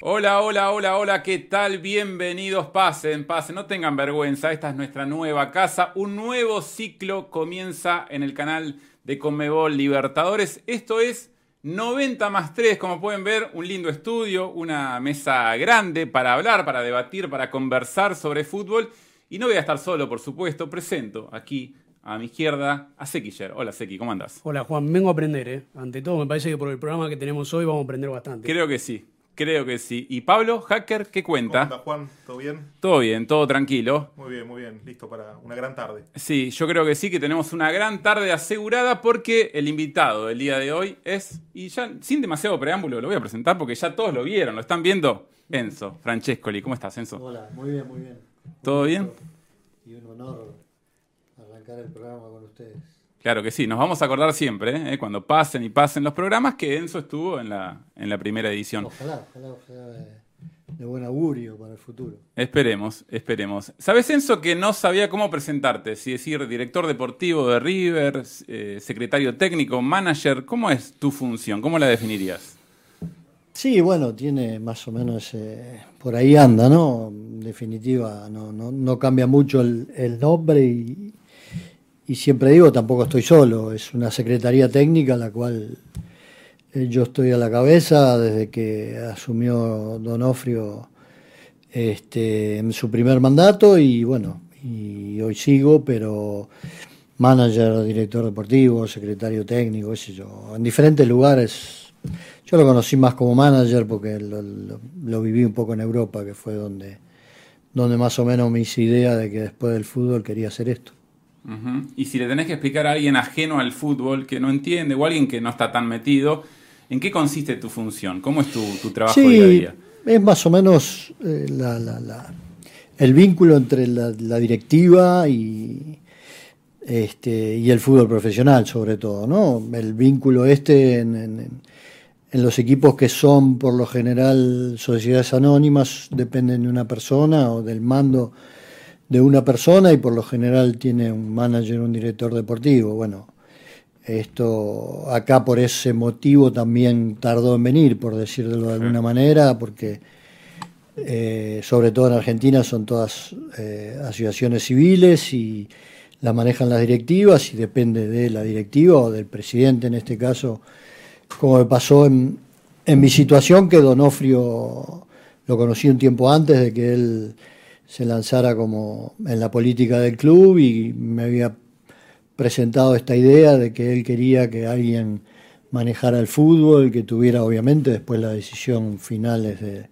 Hola, hola, hola, hola, ¿qué tal? Bienvenidos, pasen, pasen, no tengan vergüenza, esta es nuestra nueva casa, un nuevo ciclo comienza en el canal de Conmebol Libertadores, esto es 90 más 3, como pueden ver, un lindo estudio, una mesa grande para hablar, para debatir, para conversar sobre fútbol, y no voy a estar solo, por supuesto, presento aquí a mi izquierda a Sekiller. Hola Seki, ¿cómo andás? Hola Juan, vengo a aprender, ¿eh? Ante todo, me parece que por el programa que tenemos hoy vamos a aprender bastante. Creo que sí. Creo que sí. ¿Y Pablo, hacker, qué cuenta? ¿Cómo anda, Juan? ¿Todo bien? Todo bien, todo tranquilo. Muy bien, muy bien. Listo para una gran tarde. Sí, yo creo que sí, que tenemos una gran tarde asegurada porque el invitado del día de hoy es, y ya sin demasiado preámbulo lo voy a presentar porque ya todos lo vieron, lo están viendo. Enzo, Francescoli, ¿cómo estás, Enzo? Hola, muy bien, muy bien. ¿Todo bien? Y un honor arrancar el programa con ustedes. Claro que sí, nos vamos a acordar siempre, ¿eh? cuando pasen y pasen los programas, que Enzo estuvo en la, en la primera edición. Ojalá, ojalá, ojalá de, de buen augurio para el futuro. Esperemos, esperemos. ¿Sabes, Enzo, que no sabía cómo presentarte? Si decir director deportivo de River, eh, secretario técnico, manager, ¿cómo es tu función? ¿Cómo la definirías? Sí, bueno, tiene más o menos, eh, por ahí anda, ¿no? En definitiva, no, no, no cambia mucho el, el nombre y, y siempre digo, tampoco estoy solo, es una secretaría técnica la cual eh, yo estoy a la cabeza desde que asumió Donofrio este, en su primer mandato y bueno, y hoy sigo, pero manager, director deportivo, secretario técnico, qué sé yo, en diferentes lugares. Yo lo conocí más como manager porque lo, viví un poco en Europa, que fue donde, donde más o menos me hice idea de que después del fútbol quería hacer esto. Y si le tenés que explicar a alguien ajeno al fútbol que no entiende o alguien que no está tan metido, ¿en qué consiste tu función? ¿Cómo es tu, tu trabajo Sí, día a día? es más o menos eh, la- la- la- el vínculo entre la, la directiva y, este, y el fútbol profesional, sobre todo, ¿no? El vínculo este en, en- en los equipos que son, por lo general, sociedades anónimas, dependen de una persona o del mando de una persona y por lo general tiene un manager, un director deportivo. Bueno, esto acá por ese motivo también tardó en venir, por decirlo de alguna manera, porque eh, sobre todo en Argentina son todas eh, asociaciones civiles y las manejan las directivas y depende de la directiva o del presidente en este caso, como me pasó en, en mi situación, que Donofrio lo conocí un tiempo antes de que él se lanzara como en la política del club y me había presentado esta idea de que él quería que alguien manejara el fútbol, que tuviera obviamente después la decisión final es de,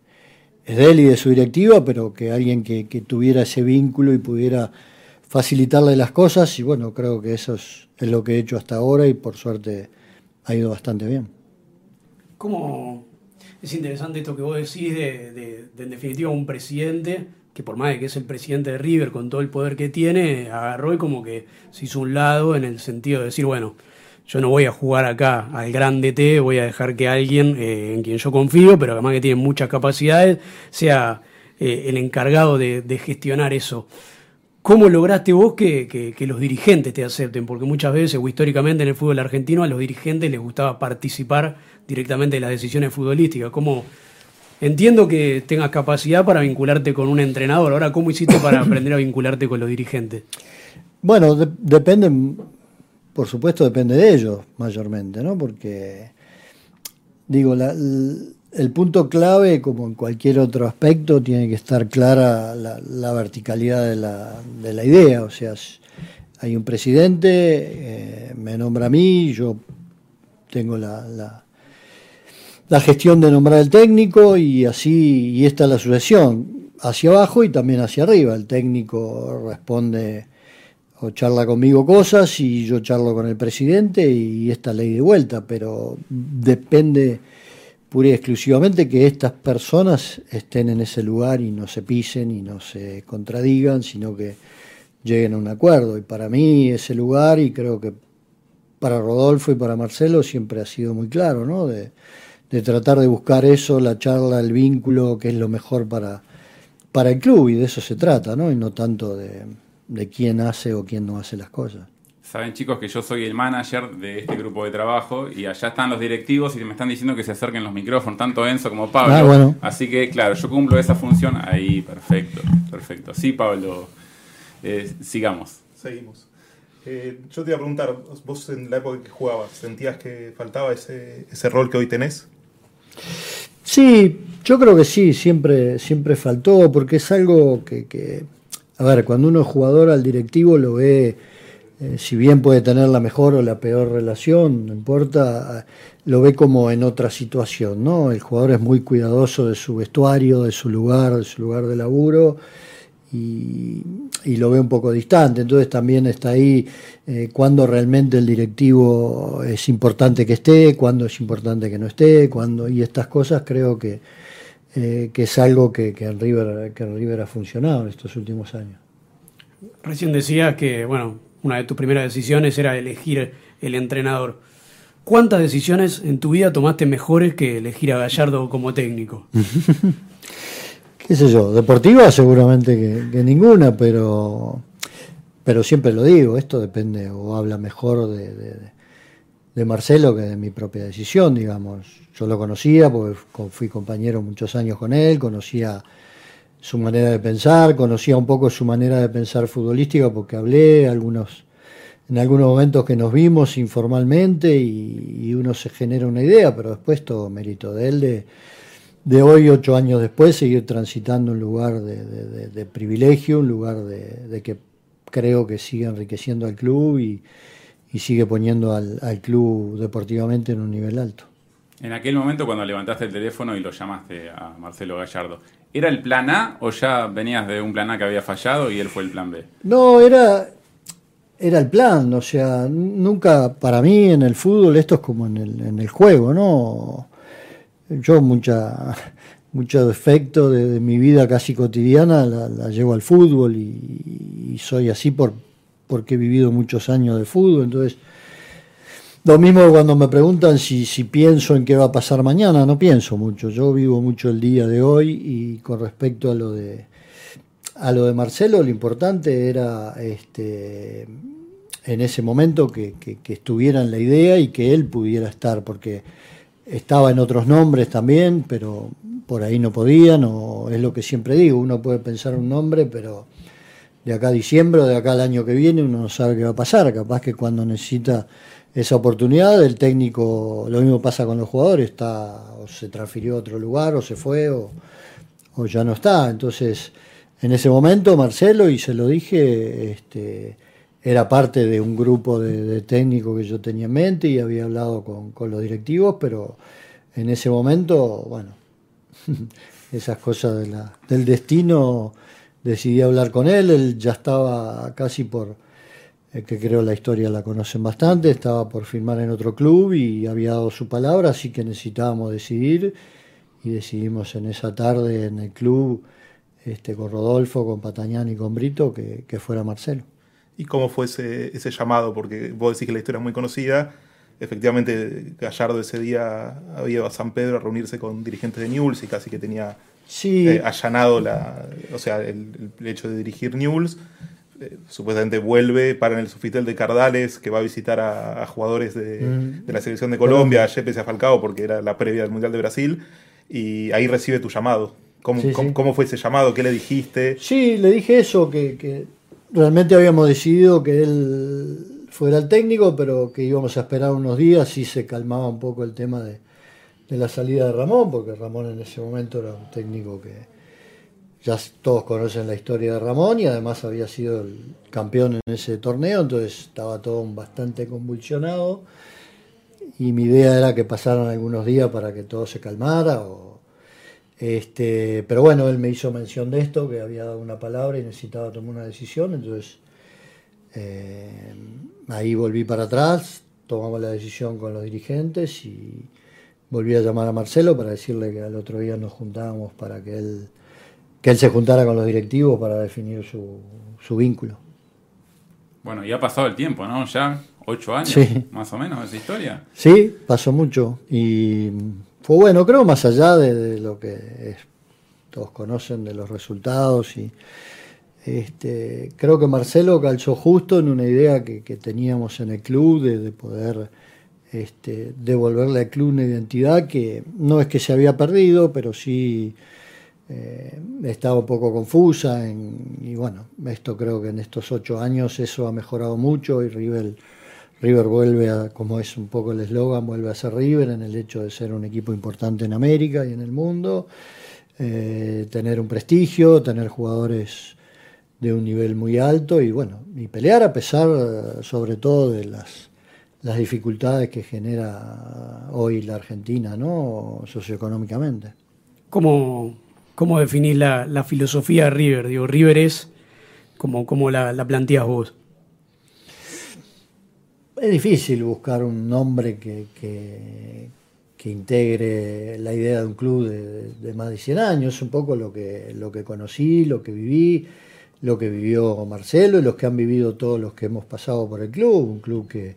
él y de su directiva, pero que alguien que, tuviera ese vínculo y pudiera facilitarle las cosas y bueno, creo que eso es, lo que he hecho hasta ahora y por suerte ha ido bastante bien. ¿Cómo es interesante esto que vos decís de, de- de, en definitiva un presidente que por más de que es el presidente de River con todo el poder que tiene, agarró y como que se hizo un lado en el sentido de decir, bueno, yo no voy a jugar acá al grande T, voy a dejar que alguien eh, en quien yo confío, pero además que tiene muchas capacidades, sea eh, el encargado de, de gestionar eso. ¿Cómo lograste vos que, que- que los dirigentes te acepten? Porque muchas veces, o históricamente en el fútbol argentino, a los dirigentes les gustaba participar directamente de las decisiones futbolísticas. ¿Cómo? Entiendo que tengas capacidad para vincularte con un entrenador. Ahora, ¿cómo hiciste para aprender a vincularte con los dirigentes? Bueno, de- depende, por supuesto depende de ellos mayormente, ¿no? Porque, digo, la- el, punto clave, como en cualquier otro aspecto, tiene que estar clara la, la verticalidad de la, de la idea. O sea, hay un presidente, eh, me nombra a mí, yo tengo la, la, gestión de nombrar el técnico y así, y esta es la sucesión, hacia abajo y también hacia arriba. El técnico responde o charla conmigo cosas y yo charlo con el presidente y esta ley de vuelta, pero depende pura y exclusivamente que estas personas estén en ese lugar y no se pisen y no se contradigan, sino que lleguen a un acuerdo. Y para mí ese lugar, y creo que para Rodolfo y para Marcelo siempre ha sido muy claro, ¿no? De, de tratar de buscar eso, la charla, el vínculo, que es lo mejor para, para el club, y de eso se trata, ¿no? Y no tanto de, de quién hace o quién no hace las cosas. Saben chicos que yo soy el manager de este grupo de trabajo y allá están los directivos y me están diciendo que se acerquen los micrófonos, tanto Enzo como Pablo. Ah, bueno. Así que claro, yo cumplo esa función ahí, perfecto, perfecto. Sí, Pablo, eh, sigamos. Seguimos. Eh, yo te iba a preguntar, vos en la época que jugabas, ¿sentías que faltaba ese, ese rol que hoy tenés? Sí, yo creo que sí, siempre, siempre faltó, porque es algo que, a ver, cuando uno es jugador al directivo lo ve eh, si bien puede tener la mejor o la peor relación, no importa, lo ve como en otra situación, ¿no? El jugador es muy cuidadoso de su vestuario, de su lugar, de su lugar de laburo y, y lo ve un poco distante. Entonces también está ahí eh, cuando realmente el directivo es importante que esté, cuando es importante que no esté, cuando y estas cosas creo que, eh, que es algo que, que, en River, que en River ha funcionado en estos últimos años. Recién decías que, bueno, una de tus primeras decisiones era elegir el entrenador. ¿Cuántas decisiones en tu vida tomaste mejores que elegir a Gallardo como técnico? ¿Qué sé yo? Deportiva seguramente que, ninguna, pero, pero siempre lo digo, esto depende o habla mejor de, de, de, Marcelo que de mi propia decisión, digamos. Yo lo conocía porque fui compañero muchos años con él, conocía su manera de pensar, conocía un poco su manera de pensar futbolística porque hablé algunos, en algunos momentos que nos vimos informalmente y, y uno se genera una idea, pero después todo mérito de él, de, de hoy, ocho años después, seguir transitando un lugar de, de, de privilegio, un lugar de, que creo que sigue enriqueciendo al club y, y sigue poniendo al, al club deportivamente en un nivel alto. En aquel momento cuando levantaste el teléfono y lo llamaste a Marcelo Gallardo, ¿Era el plan A o ya venías de un plan A que había fallado y él fue el plan B? No, era, era el plan, o sea, nunca para mí en el fútbol esto es como en el, en el juego, ¿no? Yo mucha, mucho defecto de, mi vida casi cotidiana la, la llevo al fútbol y, y, soy así por, porque he vivido muchos años de fútbol, entonces lo mismo cuando me preguntan si, si, pienso en qué va a pasar mañana, no pienso mucho. Yo vivo mucho el día de hoy y con respecto a lo de a lo de Marcelo, lo importante era este en ese momento que, que, que estuviera en la idea y que él pudiera estar, porque estaba en otros nombres también, pero por ahí no podían, o es lo que siempre digo, uno puede pensar un nombre, pero de acá a diciembre o de acá al año que viene uno no sabe qué va a pasar, capaz que cuando necesita esa oportunidad, el técnico, lo mismo pasa con los jugadores, está o se transfirió a otro lugar o se fue o, o ya no está. Entonces, en ese momento Marcelo, y se lo dije, este, era parte de un grupo de, técnicos que yo tenía en mente y había hablado con, los directivos, pero en ese momento, bueno, esas cosas de la, del destino, decidí hablar con él, él ya estaba casi por que creo la historia la conocen bastante, estaba por firmar en otro club y había dado su palabra, así que necesitábamos decidir y decidimos en esa tarde en el club este, con Rodolfo, con Patañán y con Brito que, que fuera Marcelo. ¿Y cómo fue ese, ese, llamado? Porque vos decís que la historia es muy conocida. Efectivamente, Gallardo ese día había ido a San Pedro a reunirse con dirigentes de Newell's y casi que tenía sí. eh, allanado la, o sea, el, el hecho de dirigir Newell's eh, supuestamente vuelve para en el Sofitel de Cardales, que va a visitar a, a jugadores de, mm. de, la selección de Colombia, a Yepes y a Falcao, porque era la previa del Mundial de Brasil, y ahí recibe tu llamado. ¿Cómo, Sí, cómo, sí. cómo fue ese llamado? ¿Qué le dijiste? Sí, le dije eso, que, que realmente habíamos decidido que él fuera el técnico, pero que íbamos a esperar unos días y se calmaba un poco el tema de, la salida de Ramón, porque Ramón en ese momento era un técnico que ya todos conocen la historia de Ramón y además había sido el campeón en ese torneo, entonces estaba todo bastante convulsionado y mi idea era que pasaran algunos días para que todo se calmara. Este, pero bueno, él me hizo mención de esto, que había dado una palabra y necesitaba tomar una decisión, entonces eh, ahí volví para atrás, tomamos la decisión con los dirigentes y volví a llamar a Marcelo para decirle que al otro día nos juntábamos para que él que él se juntara con los directivos para definir su, su vínculo. Bueno, y ha pasado el tiempo, ¿no? Ya ocho años, sí. más o menos, esa historia. Sí, pasó mucho. Y fue bueno, creo, más allá de, lo que es, todos conocen de los resultados y Este, creo que Marcelo calzó justo en una idea que, teníamos en el club de, poder este, devolverle al club una identidad que no es que se había perdido, pero sí eh, estaba un poco confusa. y bueno, esto creo que en estos ocho años eso ha mejorado mucho y River, River vuelve a, como es un poco el eslogan, vuelve a ser River en el hecho de ser un equipo importante en América y en el mundo, eh, tener un prestigio, tener jugadores de un nivel muy alto y bueno, y pelear a pesar eh, sobre todo de las, las dificultades que genera hoy la Argentina, ¿no? socioeconómicamente. ¿Cómo, cómo definís la, filosofía de River? Digo, River es como, como la, la planteas vos. Es difícil buscar un nombre que, que, integre la idea de un club de, de, más de 100 años, un poco lo que, lo que conocí, lo que viví, lo que vivió Marcelo y los que han vivido todos los que hemos pasado por el club, un club que,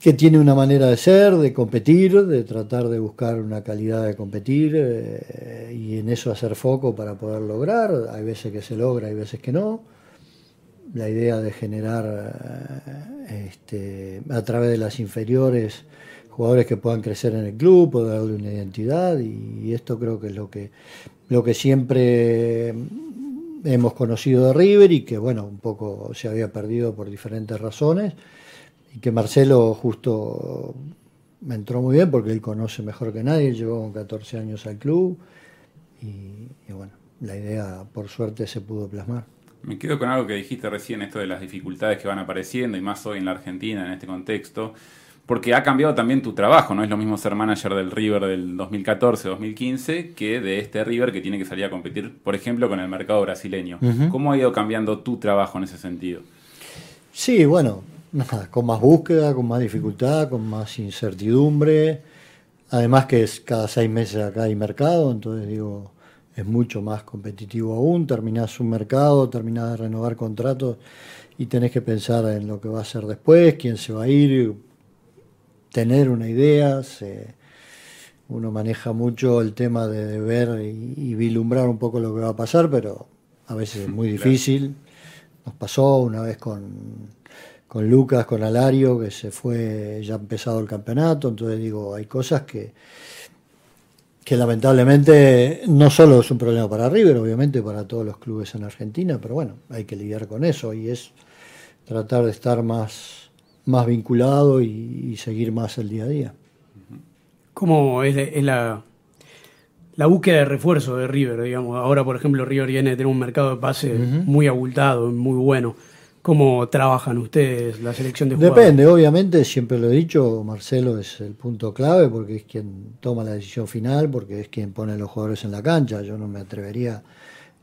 que tiene una manera de ser, de competir, de tratar de buscar una calidad de competir eh, y en eso hacer foco para poder lograr. Hay veces que se logra, hay veces que no. La idea de generar eh, este, a través de las inferiores jugadores que puedan crecer en el club, poder darle una identidad y, esto creo que es lo que, lo que siempre hemos conocido de River y que, bueno, un poco se había perdido por diferentes razones y que Marcelo justo me entró muy bien porque él conoce mejor que nadie, llegó con 14 años al club y, bueno, la idea por suerte se pudo plasmar. Me quedo con algo que dijiste recién, esto de las dificultades que van apareciendo y más hoy en la Argentina en este contexto porque ha cambiado también tu trabajo, no es lo mismo ser manager del River del 2014-2015 que de este River que tiene que salir a competir, por ejemplo, con el mercado brasileño. ¿Cómo ha ido cambiando tu trabajo en ese sentido? Sí, bueno, con más búsqueda, con más dificultad, con más incertidumbre. Además que es cada seis meses acá hay mercado, entonces digo, es mucho más competitivo aún. Terminás un mercado, terminás de renovar contratos y tenés que pensar en lo que va a ser después, quién se va a ir, tener una idea, uno maneja mucho el tema de, ver y, vislumbrar un poco lo que va a pasar, pero a veces es muy difícil. Nos pasó una vez con, con Lucas, con Alario, que se fue ya empezado el campeonato, entonces digo, hay cosas que, que lamentablemente no solo es un problema para River, obviamente para todos los clubes en Argentina, pero bueno, hay que lidiar con eso y es tratar de estar más más vinculado y, seguir más el día a día. ¿Cómo es, la, la, búsqueda de refuerzo de River? Digamos? Ahora, por ejemplo, River viene a tener un mercado de pase muy abultado, muy bueno. ¿Cómo trabajan ustedes la selección de jugadores? Depende, obviamente, siempre lo he dicho, Marcelo es el punto clave porque es quien toma la decisión final, porque es quien pone los jugadores en la cancha. Yo no me atrevería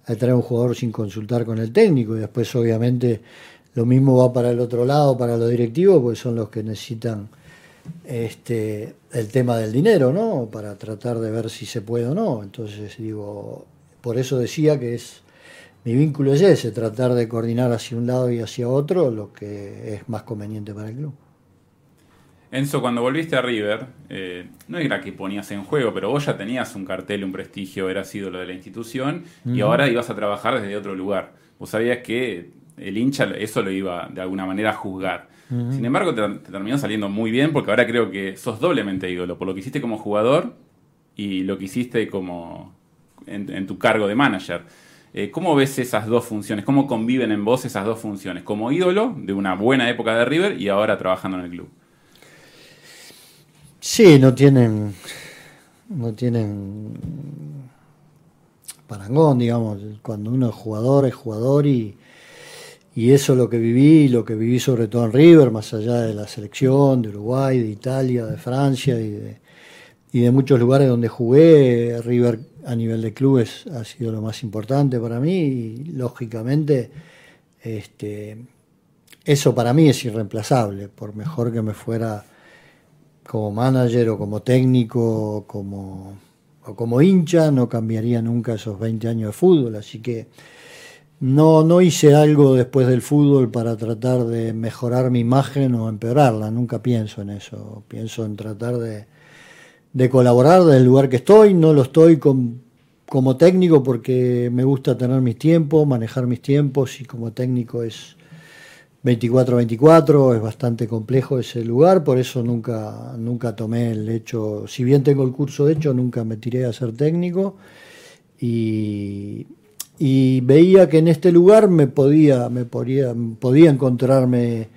a traer un jugador sin consultar con el técnico y después, obviamente, lo mismo va para el otro lado, para los directivos, porque son los que necesitan este, el tema del dinero, ¿no? Para tratar de ver si se puede o no. Entonces, digo, por eso decía que es mi vínculo es ese, tratar de coordinar hacia un lado y hacia otro lo que es más conveniente para el club. Enzo, cuando volviste a River, eh, no era que ponías en juego, pero vos ya tenías un cartel, un prestigio, eras ídolo de la institución y ahora ibas a trabajar desde otro lugar. Vos sabías que el hincha eso lo iba de alguna manera a juzgar. Sin embargo, te, terminó saliendo muy bien porque ahora creo que sos doblemente ídolo por lo que hiciste como jugador y lo que hiciste como en, tu cargo de manager. Eh, ¿Cómo ves esas dos funciones? ¿Cómo conviven en vos esas dos funciones? Como ídolo de una buena época de River y ahora trabajando en el club. Sí, no tienen. No tienen parangón, digamos. Cuando uno es jugador, es jugador y, y eso es lo que viví, lo que viví sobre todo en River, más allá de la selección, de Uruguay, de Italia, de Francia y de, y de muchos lugares donde jugué. River a nivel de clubes ha sido lo más importante para mí y lógicamente este, eso para mí es irreemplazable, por mejor que me fuera como manager o como técnico o como, o como hincha, no cambiaría nunca esos 20 años de fútbol, así que no, no hice algo después del fútbol para tratar de mejorar mi imagen o empeorarla, nunca pienso en eso. Pienso en tratar de, de colaborar desde el lugar que estoy, no lo estoy con, como técnico porque me gusta tener mis tiempos, manejar mis tiempos y como técnico es 24-24, es bastante complejo ese lugar, por eso nunca, nunca tomé el hecho, si bien tengo el curso de hecho, nunca me tiré a ser técnico. Y, veía que en este lugar me podía, me podía, podía encontrarme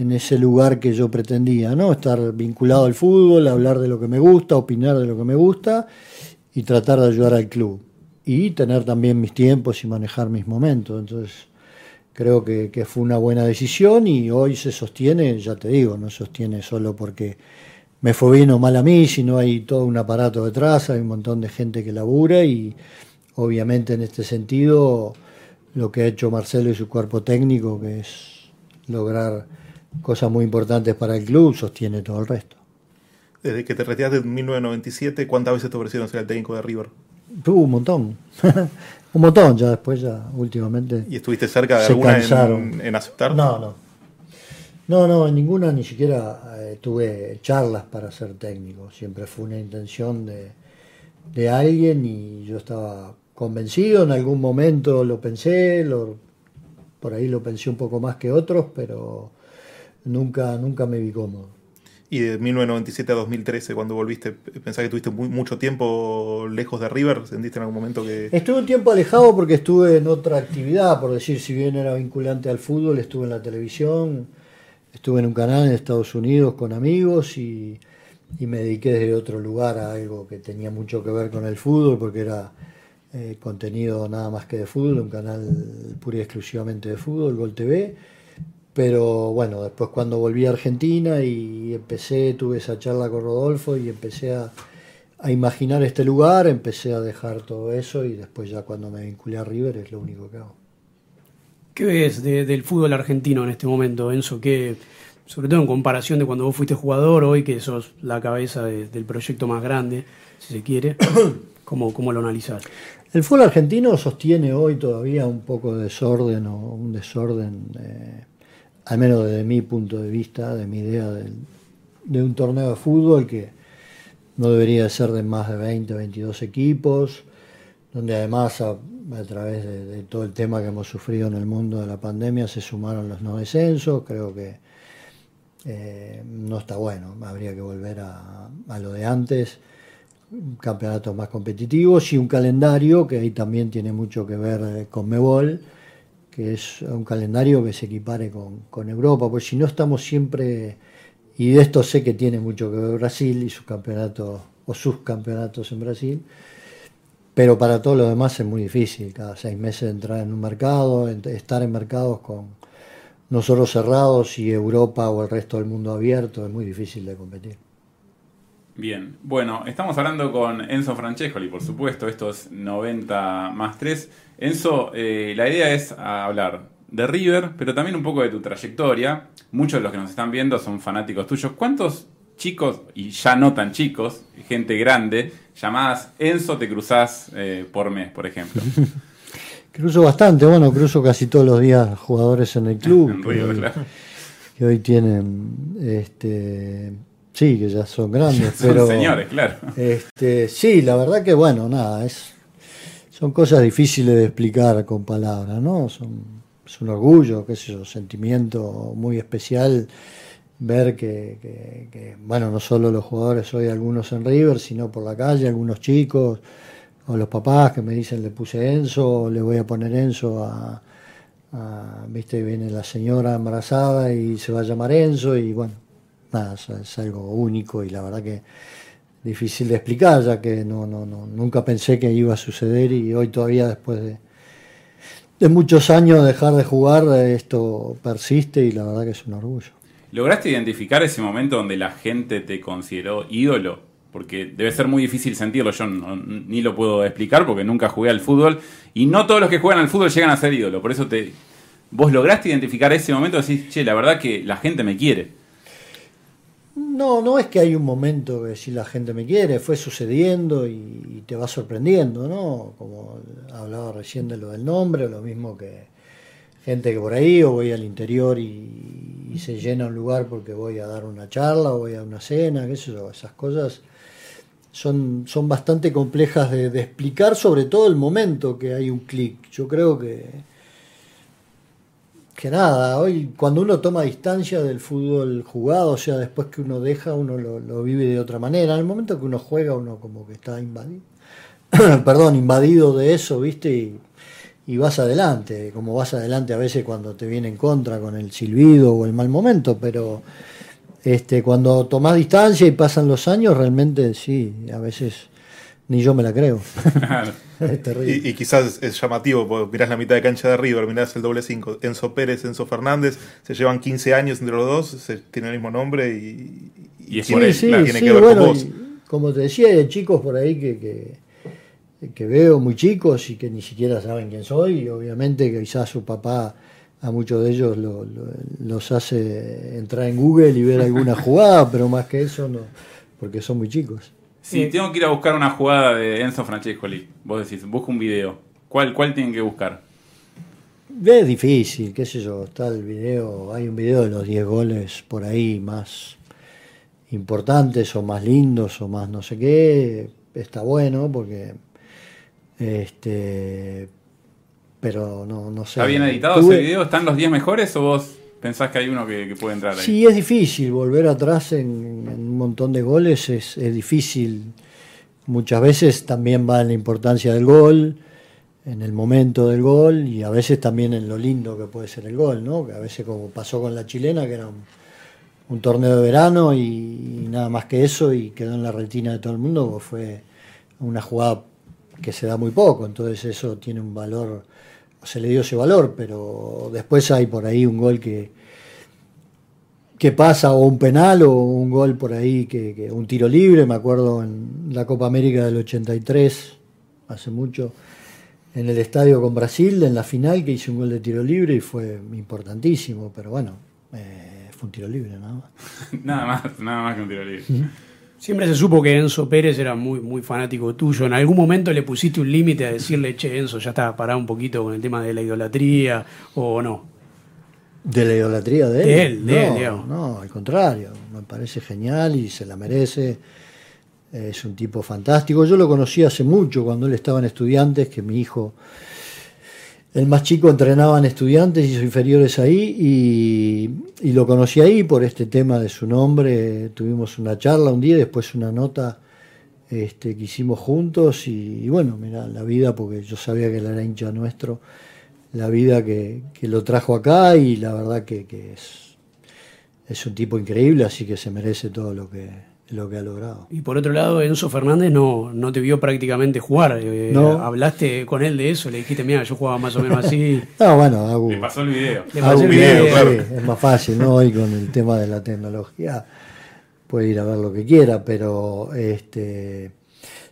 en ese lugar que yo pretendía, ¿no? Estar vinculado al fútbol, hablar de lo que me gusta, opinar de lo que me gusta y tratar de ayudar al club. Y tener también mis tiempos y manejar mis momentos. Entonces, creo que, fue una buena decisión y hoy se sostiene, ya te digo, no sostiene solo porque me fue bien o mal a mí, sino hay todo un aparato detrás, hay un montón de gente que labura y obviamente en este sentido lo que ha hecho Marcelo y su cuerpo técnico, que es lograr cosas muy importantes para el club, sostiene todo el resto. Desde que te retiraste en 1997, ¿cuántas veces te ofrecieron ser el técnico de River? Uh, un montón. un montón, ya después, ya últimamente. ¿Y estuviste cerca de alguna en, aceptar? No, no. No, no, en ninguna ni siquiera eh, tuve charlas para ser técnico. Siempre fue una intención de, de alguien y yo estaba convencido. En algún momento lo pensé, lo, por ahí lo pensé un poco más que otros, pero nunca, nunca me vi cómodo. Y de 1997 a 2013, cuando volviste, ¿pensás que tuviste mucho tiempo lejos de River? ¿Sentiste en algún momento que...? Estuve un tiempo alejado porque estuve en otra actividad, por decir, si bien era vinculante al fútbol, estuve en la televisión, estuve en un canal en Estados Unidos con amigos y, me dediqué desde otro lugar a algo que tenía mucho que ver con el fútbol, porque era eh, contenido nada más que de fútbol, un canal pura y exclusivamente de fútbol, Gol TV pero bueno, después cuando volví a Argentina y empecé, tuve esa charla con Rodolfo y empecé a, imaginar este lugar, empecé a dejar todo eso y después ya cuando me vinculé a River es lo único que hago. ¿Qué ves del fútbol argentino en este momento, Enzo? ¿Qué, sobre todo en comparación de cuando vos fuiste jugador, hoy que sos la cabeza del proyecto más grande, si se quiere, ¿cómo, cómo lo analizás? El fútbol argentino sostiene hoy todavía un poco de desorden o un desorden... Eh, al menos desde mi punto de vista, de mi idea de, un torneo de fútbol que no debería ser de más de 20, 22 equipos, donde además a, través de, todo el tema que hemos sufrido en el mundo de la pandemia se sumaron los no descensos, creo que eh, no está bueno, habría que volver a, a lo de antes, campeonatos más competitivos y un calendario que ahí también tiene mucho que ver con Mebol que es un calendario que se equipare con, Europa, porque si no estamos siempre, y de esto sé que tiene mucho que ver Brasil y sus campeonatos, o sus campeonatos en Brasil, pero para todos los demás es muy difícil, cada seis meses entrar en un mercado, estar en mercados con nosotros cerrados y Europa o el resto del mundo abierto, es muy difícil de competir. Bien, bueno, estamos hablando con Enzo Francescoli, por supuesto, estos 90 más 3. Enzo, eh, la idea es hablar de River, pero también un poco de tu trayectoria. Muchos de los que nos están viendo son fanáticos tuyos. ¿Cuántos chicos, y ya no tan chicos, gente grande, llamadas Enzo te cruzás eh, por mes, por ejemplo? Cruzo bastante, bueno, cruzo casi todos los días jugadores en el club. en River, claro. que hoy tienen este Sí, que ya son grandes, pero. señores, claro. Este, sí, la verdad que bueno, nada, es, son cosas difíciles de explicar con palabras, ¿no? Son, es un orgullo, qué sé yo, sentimiento muy especial ver que, bueno, no solo los jugadores hoy, algunos en River, sino por la calle, algunos chicos, o los papás que me dicen le puse Enzo, le voy a poner Enzo a, a, viste, viene la señora embarazada y se va a llamar Enzo, y bueno, nada, es, algo único y la verdad que difícil de explicar, ya que no, no, no, nunca pensé que iba a suceder y hoy todavía después de, muchos años dejar de jugar, esto persiste y la verdad que es un orgullo. ¿Lograste identificar ese momento donde la gente te consideró ídolo? Porque debe ser muy difícil sentirlo, yo ni lo puedo explicar porque nunca jugué al fútbol y no todos los que juegan al fútbol llegan a ser ídolo, por eso te... ¿Vos lograste identificar ese momento decís, che, la verdad que la gente me quiere? No, no es que hay un momento que si la gente me quiere, fue sucediendo y, te va sorprendiendo, ¿no? Como hablaba recién de lo del nombre, lo mismo que gente que por ahí o voy al interior y, se llena un lugar porque voy a dar una charla o voy a una cena, qué sé yo, esas cosas son, son bastante complejas de, de explicar, sobre todo el momento que hay un clic. Yo creo que, que nada, hoy cuando uno toma distancia del fútbol jugado, o sea, después que uno deja, uno lo, vive de otra manera. En el momento que uno juega, uno como que está invadido, perdón, invadido de eso, ¿viste? Y, y vas adelante, como vas adelante a veces cuando te viene en contra con el silbido o el mal momento, pero este, cuando tomás distancia y pasan los años, realmente sí, a veces ni yo me la creo. es terrible. Y, y quizás es llamativo, porque mirás la mitad de cancha de River, mirás el doble 5, Enzo Pérez, Enzo Fernández, se llevan 15 años entre los dos, se, tienen el mismo nombre y, Y es tiene- por él, sí, tiene sí, que ver bueno, con vos. y como te decía, hay chicos por ahí que, que, que veo muy chicos y que ni siquiera saben quién soy. Y obviamente que quizás su papá a muchos de ellos lo- lo- los hace entrar en Google y ver alguna jugada, pero más que eso no, porque son muy chicos. Si tengo que ir a buscar una jugada de Enzo Francescoli, vos decís, busca un video. ¿Cuál, cuál tienen que buscar? Es difícil, qué sé yo, está el video, hay un video de los 10 goles por ahí más importantes o más lindos o más no sé qué, está bueno porque este pero no, no sé. ¿Está bien editado Tuve- ese video? ¿Están los 10 mejores o vos pensás que hay uno que, puede entrar ahí? Sí, es difícil volver atrás en, un montón de goles, es, difícil. Muchas veces también va en la importancia del gol, en el momento del gol y a veces también en lo lindo que puede ser el gol, ¿no? Que a veces como pasó con la chilena, que era un, un torneo de verano y, nada más que eso y quedó en la retina de todo el mundo, fue una jugada que se da muy poco, entonces eso tiene un valor, se le dio ese valor, pero después hay por ahí un gol que, que pasa o un penal o un gol por ahí, que, que un tiro libre, me acuerdo en la Copa América del 83, hace mucho, en el estadio con Brasil, en la final, que hice un gol de tiro libre y fue importantísimo, pero bueno, eh, fue un tiro libre nada más. nada más, nada más que un tiro libre. Siempre se supo que Enzo Pérez era muy, muy fanático tuyo. ¿En algún momento le pusiste un límite a decirle, che, Enzo, ya está, pará un poquito con el tema de la idolatría o no? De la idolatría de él. De él, de no, él, digamos. No, al contrario, me parece genial y se la merece. Es un tipo fantástico. Yo lo conocí hace mucho, cuando él estaba en estudiantes, que mi hijo, el más chico, entrenaba en estudiantes y sus inferiores ahí, y, lo conocí ahí por este tema de su nombre. Tuvimos una charla un día, después una nota este, que hicimos juntos, y, y bueno, mira, la vida, porque yo sabía que él era hincha nuestro la vida que, que lo trajo acá y la verdad que, que es, es un tipo increíble, así que se merece todo lo que, lo que ha logrado. Y por otro lado, Enzo Fernández no, no te vio prácticamente jugar. Eh, No. ¿Hablaste con él de eso? Le dijiste, mira, yo jugaba más o menos así. No, bueno, hago, Le pasó el video. Le un el video, video, claro. sí, es más fácil, ¿no? Hoy con el tema de la tecnología puede ir a ver lo que quiera, pero este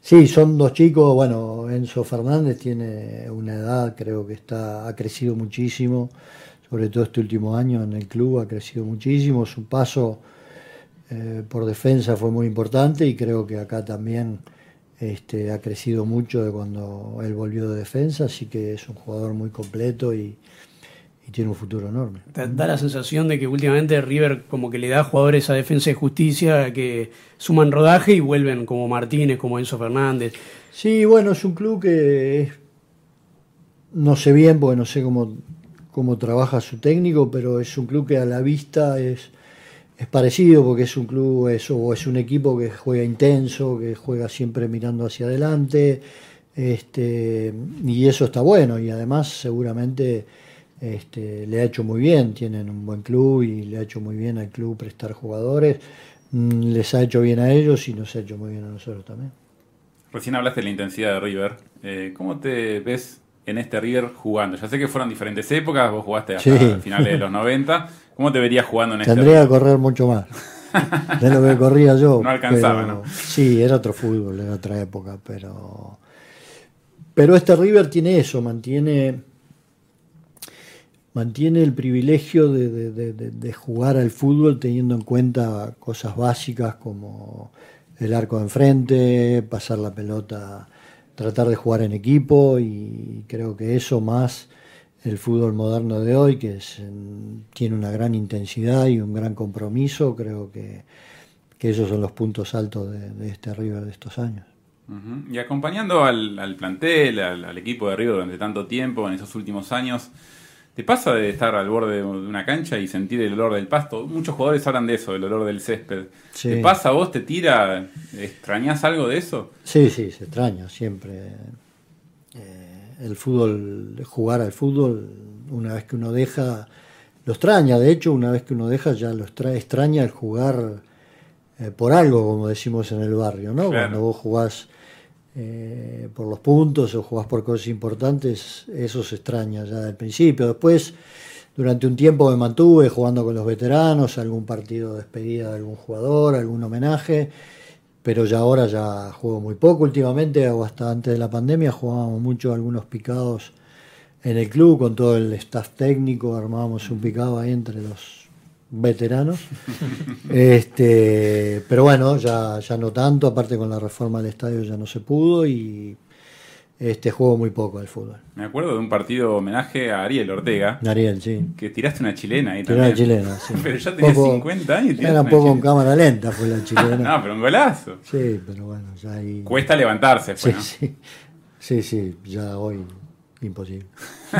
sí, son dos chicos, bueno, Enzo Fernández tiene una edad, creo que está, ha crecido muchísimo, sobre todo este último año en el club ha crecido muchísimo, su paso eh, por defensa fue muy importante y creo que acá también este, ha crecido mucho de cuando él volvió de defensa, así que es un jugador muy completo y, y tiene un futuro enorme. Da la sensación de que últimamente River como que le da jugadores a defensa y justicia que suman rodaje y vuelven como Martínez, como Enzo Fernández. Sí, bueno, es un club que es- no sé bien porque no sé cómo, cómo trabaja su técnico, pero es un club que a la vista es, es parecido porque es un club es, o es un equipo que juega intenso, que juega siempre mirando hacia adelante, este, y eso está bueno y además seguramente este, le ha hecho muy bien, tienen un buen club y le ha hecho muy bien al club prestar jugadores, Mm, les ha hecho bien a ellos y nos ha hecho muy bien a nosotros también. Recién hablaste de la intensidad de River. Eh, ¿Cómo te ves en este River jugando? Ya sé que fueron diferentes épocas, vos jugaste hasta Sí. finales de los 90. ¿Cómo te verías jugando en este Tendría que correr mucho más de lo que corría yo. No alcanzaba, pero- ¿no? Sí, era otro fútbol, era otra época, pero. Pero este River tiene eso, mantiene. Mantiene el privilegio de, de- de- de- de jugar al fútbol teniendo en cuenta cosas básicas como el arco de enfrente, pasar la pelota, tratar de jugar en equipo y creo que eso más el fútbol moderno de hoy, que es, en- tiene una gran intensidad y un gran compromiso, creo que, que esos son los puntos altos de, de este River de estos años. Y acompañando al, al plantel, al, al equipo de River durante tanto tiempo, en esos últimos años, ¿te pasa de estar al borde de una cancha y sentir el olor del pasto? Muchos jugadores hablan de eso, del olor del césped. Sí. ¿Te pasa a vos? ¿Te tira? ¿Extrañás algo de eso? Sí, sí, se extraña siempre. El fútbol, jugar al fútbol, una vez que uno deja, lo extraña. De hecho, una vez que uno deja, ya lo extra- extraña el jugar eh, por algo, como decimos en el barrio, ¿no? Claro. Cuando vos jugás eh, por los puntos o jugás por cosas importantes, eso se extraña ya del principio. Después, durante un tiempo me mantuve jugando con los veteranos, algún partido de despedida de algún jugador, algún homenaje, pero ya ahora ya juego muy poco. Últimamente, o hasta antes de la pandemia, jugábamos mucho algunos picados en el club con todo el staff técnico, armábamos un picado ahí entre los veteranos. este, pero bueno, ya, ya no tanto, aparte con la reforma del estadio ya no se pudo y este juego muy poco al fútbol. Me acuerdo de un partido homenaje a Ariel Ortega, Ariel, sí. que tiraste una chilena ahí Tiró la también. chilena, sí. Pero ya tenías Poco- 50 años y tiraste Era un poco en cámara lenta fue la chilena. No, pero un golazo. Sí, pero bueno, ya ahí... Cuesta levantarse, Sí, pues, ¿no? sí, sí, sí, ya hoy imposible.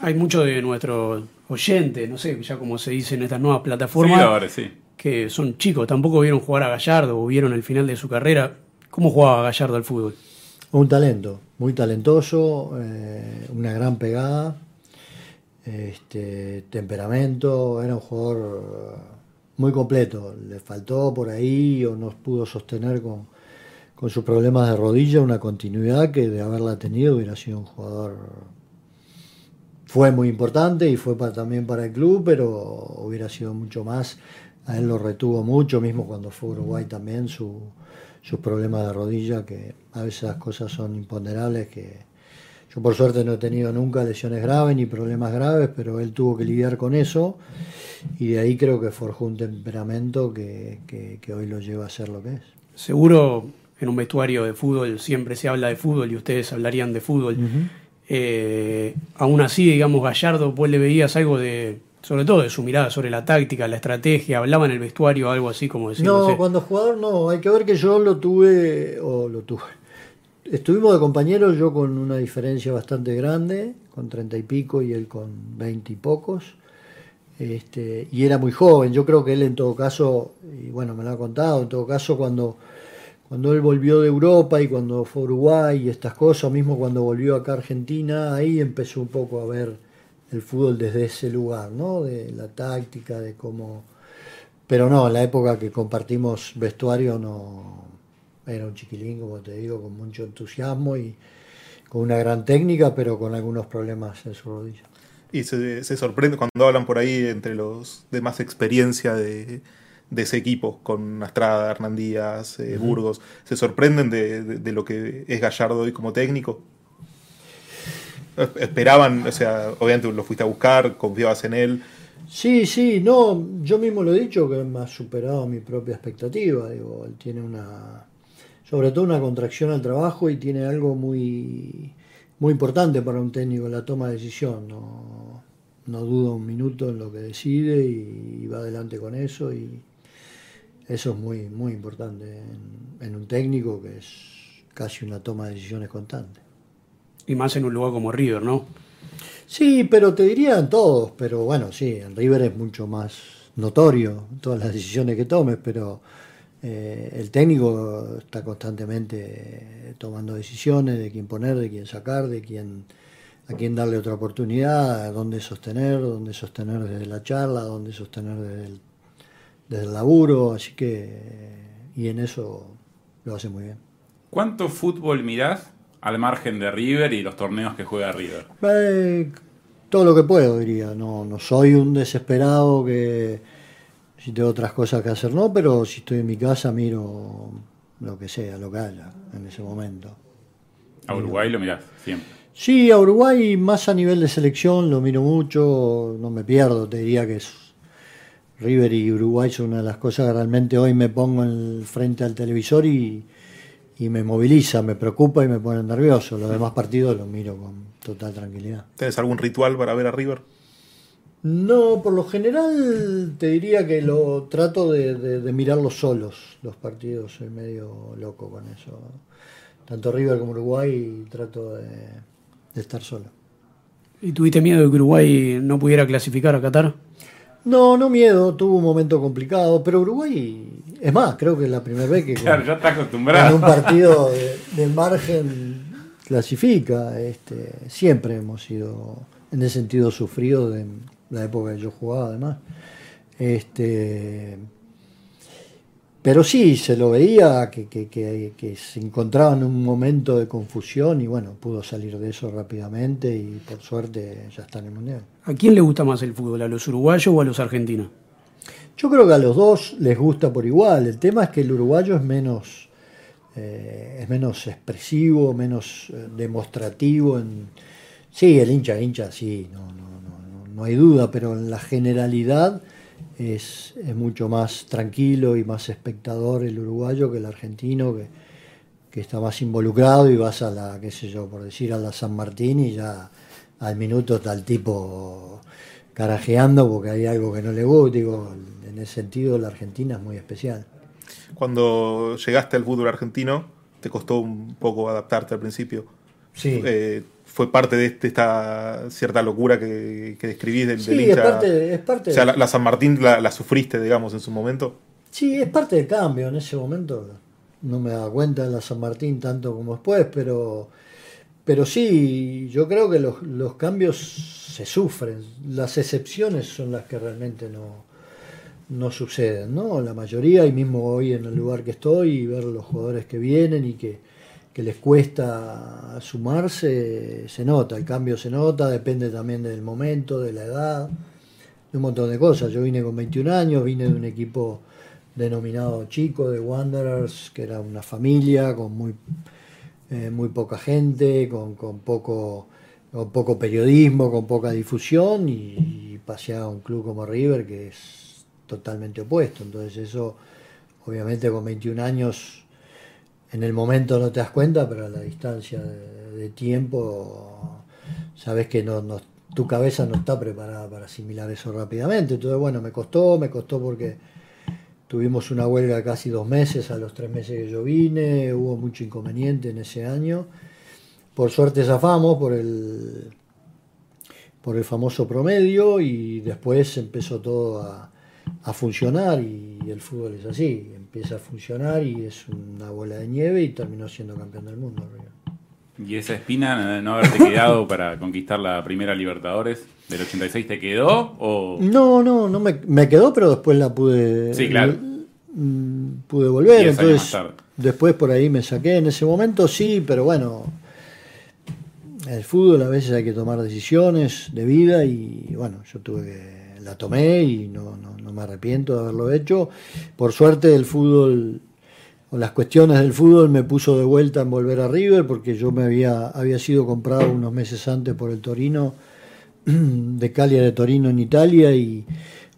Hay muchos de nuestros oyentes, no sé, ya como se dice en estas nuevas plataformas, Seguidores, sí. que son chicos, tampoco vieron jugar a Gallardo o vieron el final de su carrera. ¿Cómo jugaba Gallardo al fútbol? Un talento, muy talentoso, eh, una gran pegada, este, temperamento, era un jugador eh, muy completo. Le faltó por ahí o no pudo sostener con, con sus problemas de rodilla una continuidad que de haberla tenido hubiera sido un jugador. Fue muy importante y fue también para el club, pero hubiera sido mucho más. A él lo retuvo mucho, mismo cuando fue Uruguay también, su, sus problemas de rodilla, que a veces las cosas son imponderables, que yo por suerte no he tenido nunca lesiones graves ni problemas graves, pero él tuvo que lidiar con eso y de ahí creo que forjó un temperamento que, que- que hoy lo lleva a ser lo que es. Seguro en un vestuario de fútbol siempre se habla de fútbol y ustedes hablarían de fútbol. Eh, aún así, digamos, Gallardo, vos le veías algo de, sobre todo de su mirada sobre la táctica, la estrategia, hablaba en el vestuario, algo así como decir, No, no sé. cuando jugador no, hay que ver que yo lo tuve, o lo tuve. Estuvimos de compañeros, yo con una diferencia bastante grande, con treinta y pico y él con veinte y pocos. Este, y era muy joven, yo creo que él en todo caso, y bueno, me lo ha contado, en todo caso cuando, cuando él volvió de Europa y cuando fue a Uruguay y estas cosas, mismo cuando volvió acá a Argentina, ahí empezó un poco a ver el fútbol desde ese lugar, ¿no? De la táctica, de cómo... Pero no, en la época que compartimos vestuario no era un chiquilín, como te digo, con mucho entusiasmo y con una gran técnica, pero con algunos problemas en su rodilla. Y se, se sorprende cuando hablan por ahí entre los de más experiencia de, de ese equipo, con Astrada, Hernandías, eh, Burgos. ¿Se sorprenden de, de- de lo que es Gallardo hoy como técnico? Es- Esperaban, o sea, obviamente lo fuiste a buscar, confiabas en él. Sí, sí, no, yo mismo lo he dicho que me ha superado mi propia expectativa. Digo, él tiene una, sobre todo una contracción al trabajo y tiene algo muy, muy importante para un técnico, la toma de decisión. No, no duda un minuto en lo que decide y, va adelante con eso y eso es muy, muy importante en, en un técnico que es casi una toma de decisiones constante. Y más en un lugar como River, ¿no? Sí, pero te dirían todos, pero bueno, sí, en River es mucho más notorio todas las decisiones que tomes, pero eh, el técnico está constantemente tomando decisiones de quién poner, de quién sacar, de quién a quién darle otra oportunidad, a dónde sostener, dónde sostener desde la charla, dónde sostener desde el, desde el laburo, así que y en eso lo hace muy bien. ¿Cuánto fútbol mirás al margen de River y los torneos que juega River? Eh, todo lo que puedo, diría. No, no soy un desesperado que si tengo otras cosas que hacer, no, pero si estoy en mi casa miro lo que sea, lo que haya en ese momento. A Uruguay lo mirás siempre. Sí, a Uruguay más a nivel de selección lo miro mucho, no me pierdo, te diría que es River y Uruguay son una de las cosas que realmente hoy me pongo en el frente al televisor y, y me moviliza, me preocupa y me pone nervioso. Los demás partidos los miro con total tranquilidad. ¿Tenés algún ritual para ver a River? No, por lo general te diría que lo trato de, de, mirarlos solos, los partidos, soy medio loco con eso. Tanto River como Uruguay trato de, de estar solo. ¿Y tuviste miedo de que Uruguay no pudiera clasificar a Qatar? No, no miedo, tuvo un momento complicado, pero Uruguay, es más, creo que es la primera vez que claro, ya está acostumbrado. en un partido de, margen clasifica. Este, siempre hemos sido, en ese sentido, sufridos de la época que yo jugaba, además. Este, pero sí, se lo veía que, que, se encontraba en un momento de confusión y bueno, pudo salir de eso rápidamente y por suerte ya está en el Mundial. ¿A quién le gusta más el fútbol? ¿A los uruguayos o a los argentinos? Yo creo que a los dos les gusta por igual. El tema es que el uruguayo es menos, eh, es menos expresivo, menos eh, demostrativo. En... Sí, el hincha, hincha, sí, no, no, no, hay duda, pero en la generalidad es, mucho más tranquilo y más espectador el uruguayo que el argentino, que, que, está más involucrado y vas a la, qué sé yo, por decir, a la San Martín y ya al minuto está el tipo carajeando porque hay algo que no le gusta. Digo, en ese sentido la Argentina es muy especial. Cuando llegaste al fútbol argentino, ¿te costó un poco adaptarte al principio? Sí. Eh, fue parte de este, esta cierta locura que, que describís del, sí, Es parte, es parte o sea, la, San Martín la, sufriste, digamos, en su momento. Sí, es parte del cambio en ese momento. No me daba cuenta de la San Martín tanto como después, pero, pero sí, yo creo que los, los cambios se sufren. Las excepciones son las que realmente no, no suceden, ¿no? La mayoría, y mismo hoy en el lugar que estoy, y ver los jugadores que vienen y que que les cuesta sumarse, se nota, el cambio se nota, depende también del momento, de la edad, de un montón de cosas. Yo vine con 21 años, vine de un equipo denominado Chico, de Wanderers, que era una familia con muy, eh, muy poca gente, con, poco, con poco periodismo, con poca difusión, y, y pasé a un club como River que es totalmente opuesto. Entonces eso, obviamente con 21 años en el momento no te das cuenta, pero a la distancia de, tiempo sabes que tu cabeza no está preparada para asimilar eso rápidamente. Entonces, bueno, me costó, me costó porque tuvimos una huelga casi dos meses, a los tres meses que yo vine, hubo mucho inconveniente en ese año. Por suerte zafamos por el, por el famoso promedio y después empezó todo a funcionar y el fútbol es así, empieza a funcionar y es una bola de nieve y terminó siendo campeón del mundo. ¿Y esa espina no haberte quedado para conquistar la primera Libertadores del 86 te quedó? O... No, no, no me, me quedó, pero después la pude. Sí, claro. Mm, pude volver, entonces después por ahí me saqué. En ese momento sí, pero bueno, el fútbol a veces hay que tomar decisiones de vida y bueno, yo tuve que la tomé y no, no, me arrepiento de haberlo hecho. Por suerte el fútbol o las cuestiones del fútbol me puso de vuelta en volver a River porque yo me había, había sido comprado unos meses antes por el Torino, de Calia de Torino en Italia y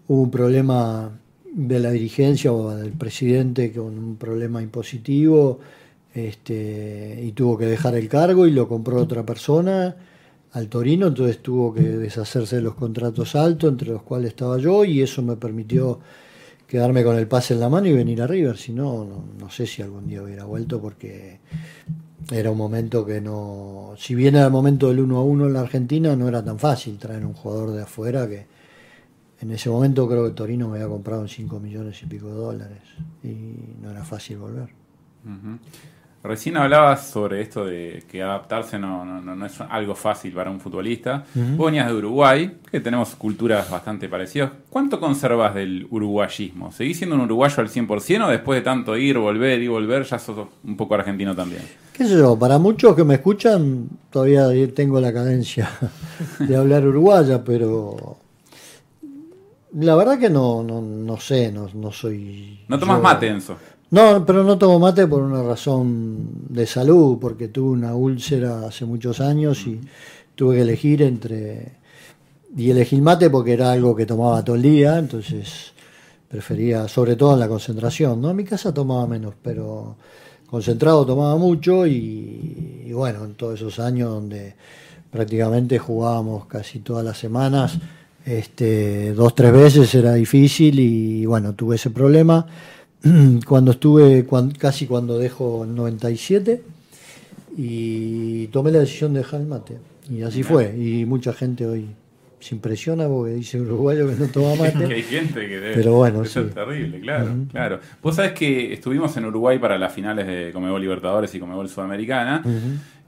hubo un problema de la dirigencia o del presidente con un problema impositivo este, y tuvo que dejar el cargo y lo compró otra persona al Torino, entonces tuvo que deshacerse de los contratos altos, entre los cuales estaba yo, y eso me permitió quedarme con el pase en la mano y venir a River. Si no, no, sé si algún día hubiera vuelto porque era un momento que no. Si bien era el momento del 1 a 1 en la Argentina, no era tan fácil traer un jugador de afuera que en ese momento creo que Torino me había comprado en 5 millones y pico de dólares y no era fácil volver. Recién hablabas sobre esto de que adaptarse no, no, es algo fácil para un futbolista. Vos venías de Uruguay, que tenemos culturas bastante parecidas. ¿Cuánto conservas del uruguayismo? ¿Seguís siendo un uruguayo al 100% o después de tanto ir, volver y volver ya sos un poco argentino también? ¿Qué sé yo? Para muchos que me escuchan, todavía tengo la cadencia de hablar uruguaya, pero la verdad que no, no, no sé, no, no soy... No tomas mate, Enzo. No, pero no tomo mate por una razón de salud, porque tuve una úlcera hace muchos años y tuve que elegir entre... Y elegí el mate porque era algo que tomaba todo el día, entonces prefería, sobre todo en la concentración, ¿no? En mi casa tomaba menos, pero concentrado tomaba mucho y, bueno, en todos esos años donde prácticamente jugábamos casi todas las semanas, Este, dos, tres veces era difícil y bueno, tuve ese problema. Cuando estuve, casi cuando dejo 97, y tomé la decisión de dejar el mate. Y así fue. Y mucha gente hoy se impresiona porque dice uruguayo que no toma mate. que hay gente que debe. Pero bueno, Eso es terrible, claro, claro. Vos sabés que estuvimos en Uruguay para las finales de Comebol Libertadores y Comebol Sudamericana.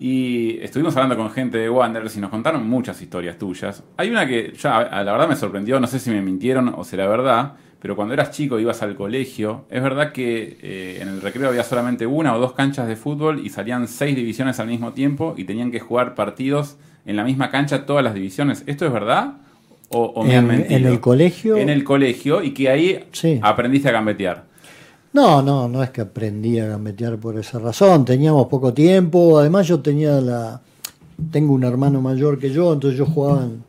Y estuvimos hablando con gente de Wanderers y nos contaron muchas historias tuyas. Hay una que ya, la verdad, me sorprendió. No sé si me mintieron o será verdad pero cuando eras chico ibas al colegio, es verdad que eh, en el recreo había solamente una o dos canchas de fútbol y salían seis divisiones al mismo tiempo y tenían que jugar partidos en la misma cancha todas las divisiones. ¿Esto es verdad? ¿O, me en, han mentido? En el colegio. En el colegio y que ahí aprendiste a gambetear. No, no, no es que aprendí a gambetear por esa razón. Teníamos poco tiempo. Además, yo tenía la. Tengo un hermano mayor que yo, entonces yo jugaba en,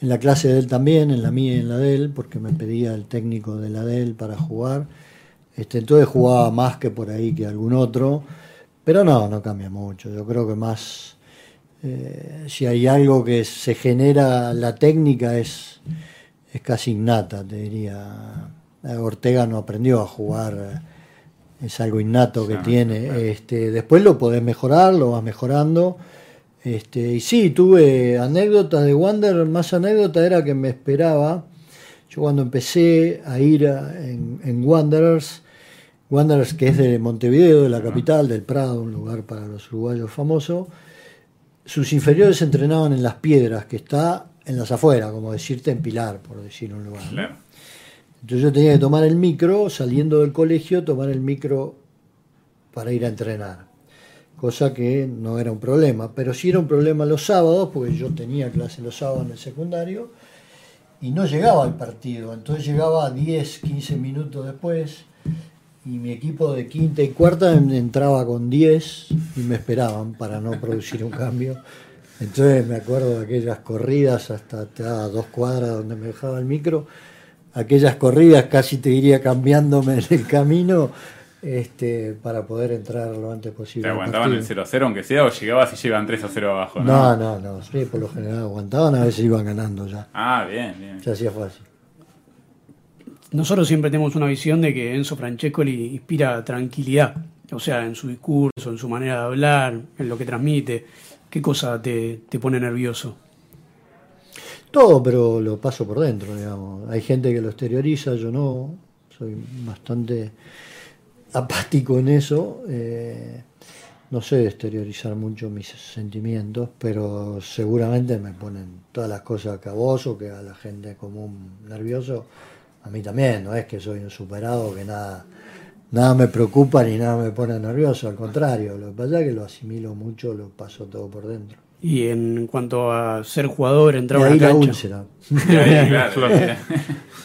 en la clase de él también, en la mía y en la de él, porque me pedía el técnico de la de él para jugar. Este, entonces jugaba más que por ahí que algún otro, pero no, no cambia mucho. Yo creo que más, eh, si hay algo que se genera, la técnica es, es casi innata, te diría. Ortega no aprendió a jugar, es algo innato que tiene. Este, después lo podés mejorar, lo vas mejorando este, y sí, tuve anécdotas de Wander, más anécdota era que me esperaba. Yo cuando empecé a ir en, Wanderers, Wanderers que es de Montevideo, de la capital, del Prado, un lugar para los uruguayos famoso, sus inferiores entrenaban en Las Piedras, que está en las afueras, como decirte en Pilar, por decir un lugar. Entonces yo tenía que tomar el micro, saliendo del colegio, tomar el micro para ir a entrenar cosa que no era un problema, pero sí era un problema los sábados, porque yo tenía clase los sábados en el secundario, y no llegaba al partido, entonces llegaba 10, 15 minutos después, y mi equipo de quinta y cuarta entraba con 10 y me esperaban para no producir un cambio. Entonces me acuerdo de aquellas corridas hasta, hasta dos cuadras donde me dejaba el micro, aquellas corridas casi te iría cambiándome en el camino este, para poder entrar lo antes posible. ¿Te aguantaban el 0-0 aunque sea o llegabas y llevan 3-0 abajo? No, no, no, sí, por lo general aguantaban, a veces iban ganando ya. Ah, bien, bien. Ya hacía fácil. Nosotros siempre tenemos una visión de que Enzo Francescoli inspira tranquilidad, o sea, en su discurso, en su manera de hablar, en lo que transmite. ¿Qué cosa te, te pone nervioso? Todo, pero lo paso por dentro, digamos. Hay gente que lo exterioriza, yo no. Soy bastante apático en eso. Eh, no sé exteriorizar mucho mis sentimientos, pero seguramente me ponen todas las cosas que a vos o que a la gente común nervioso. A mí también, no es que soy un superado, que nada, nada me preocupa ni nada me pone nervioso, al contrario, lo que pasa es que lo asimilo mucho, lo paso todo por dentro. Y en cuanto a ser jugador, entrar a la cancha.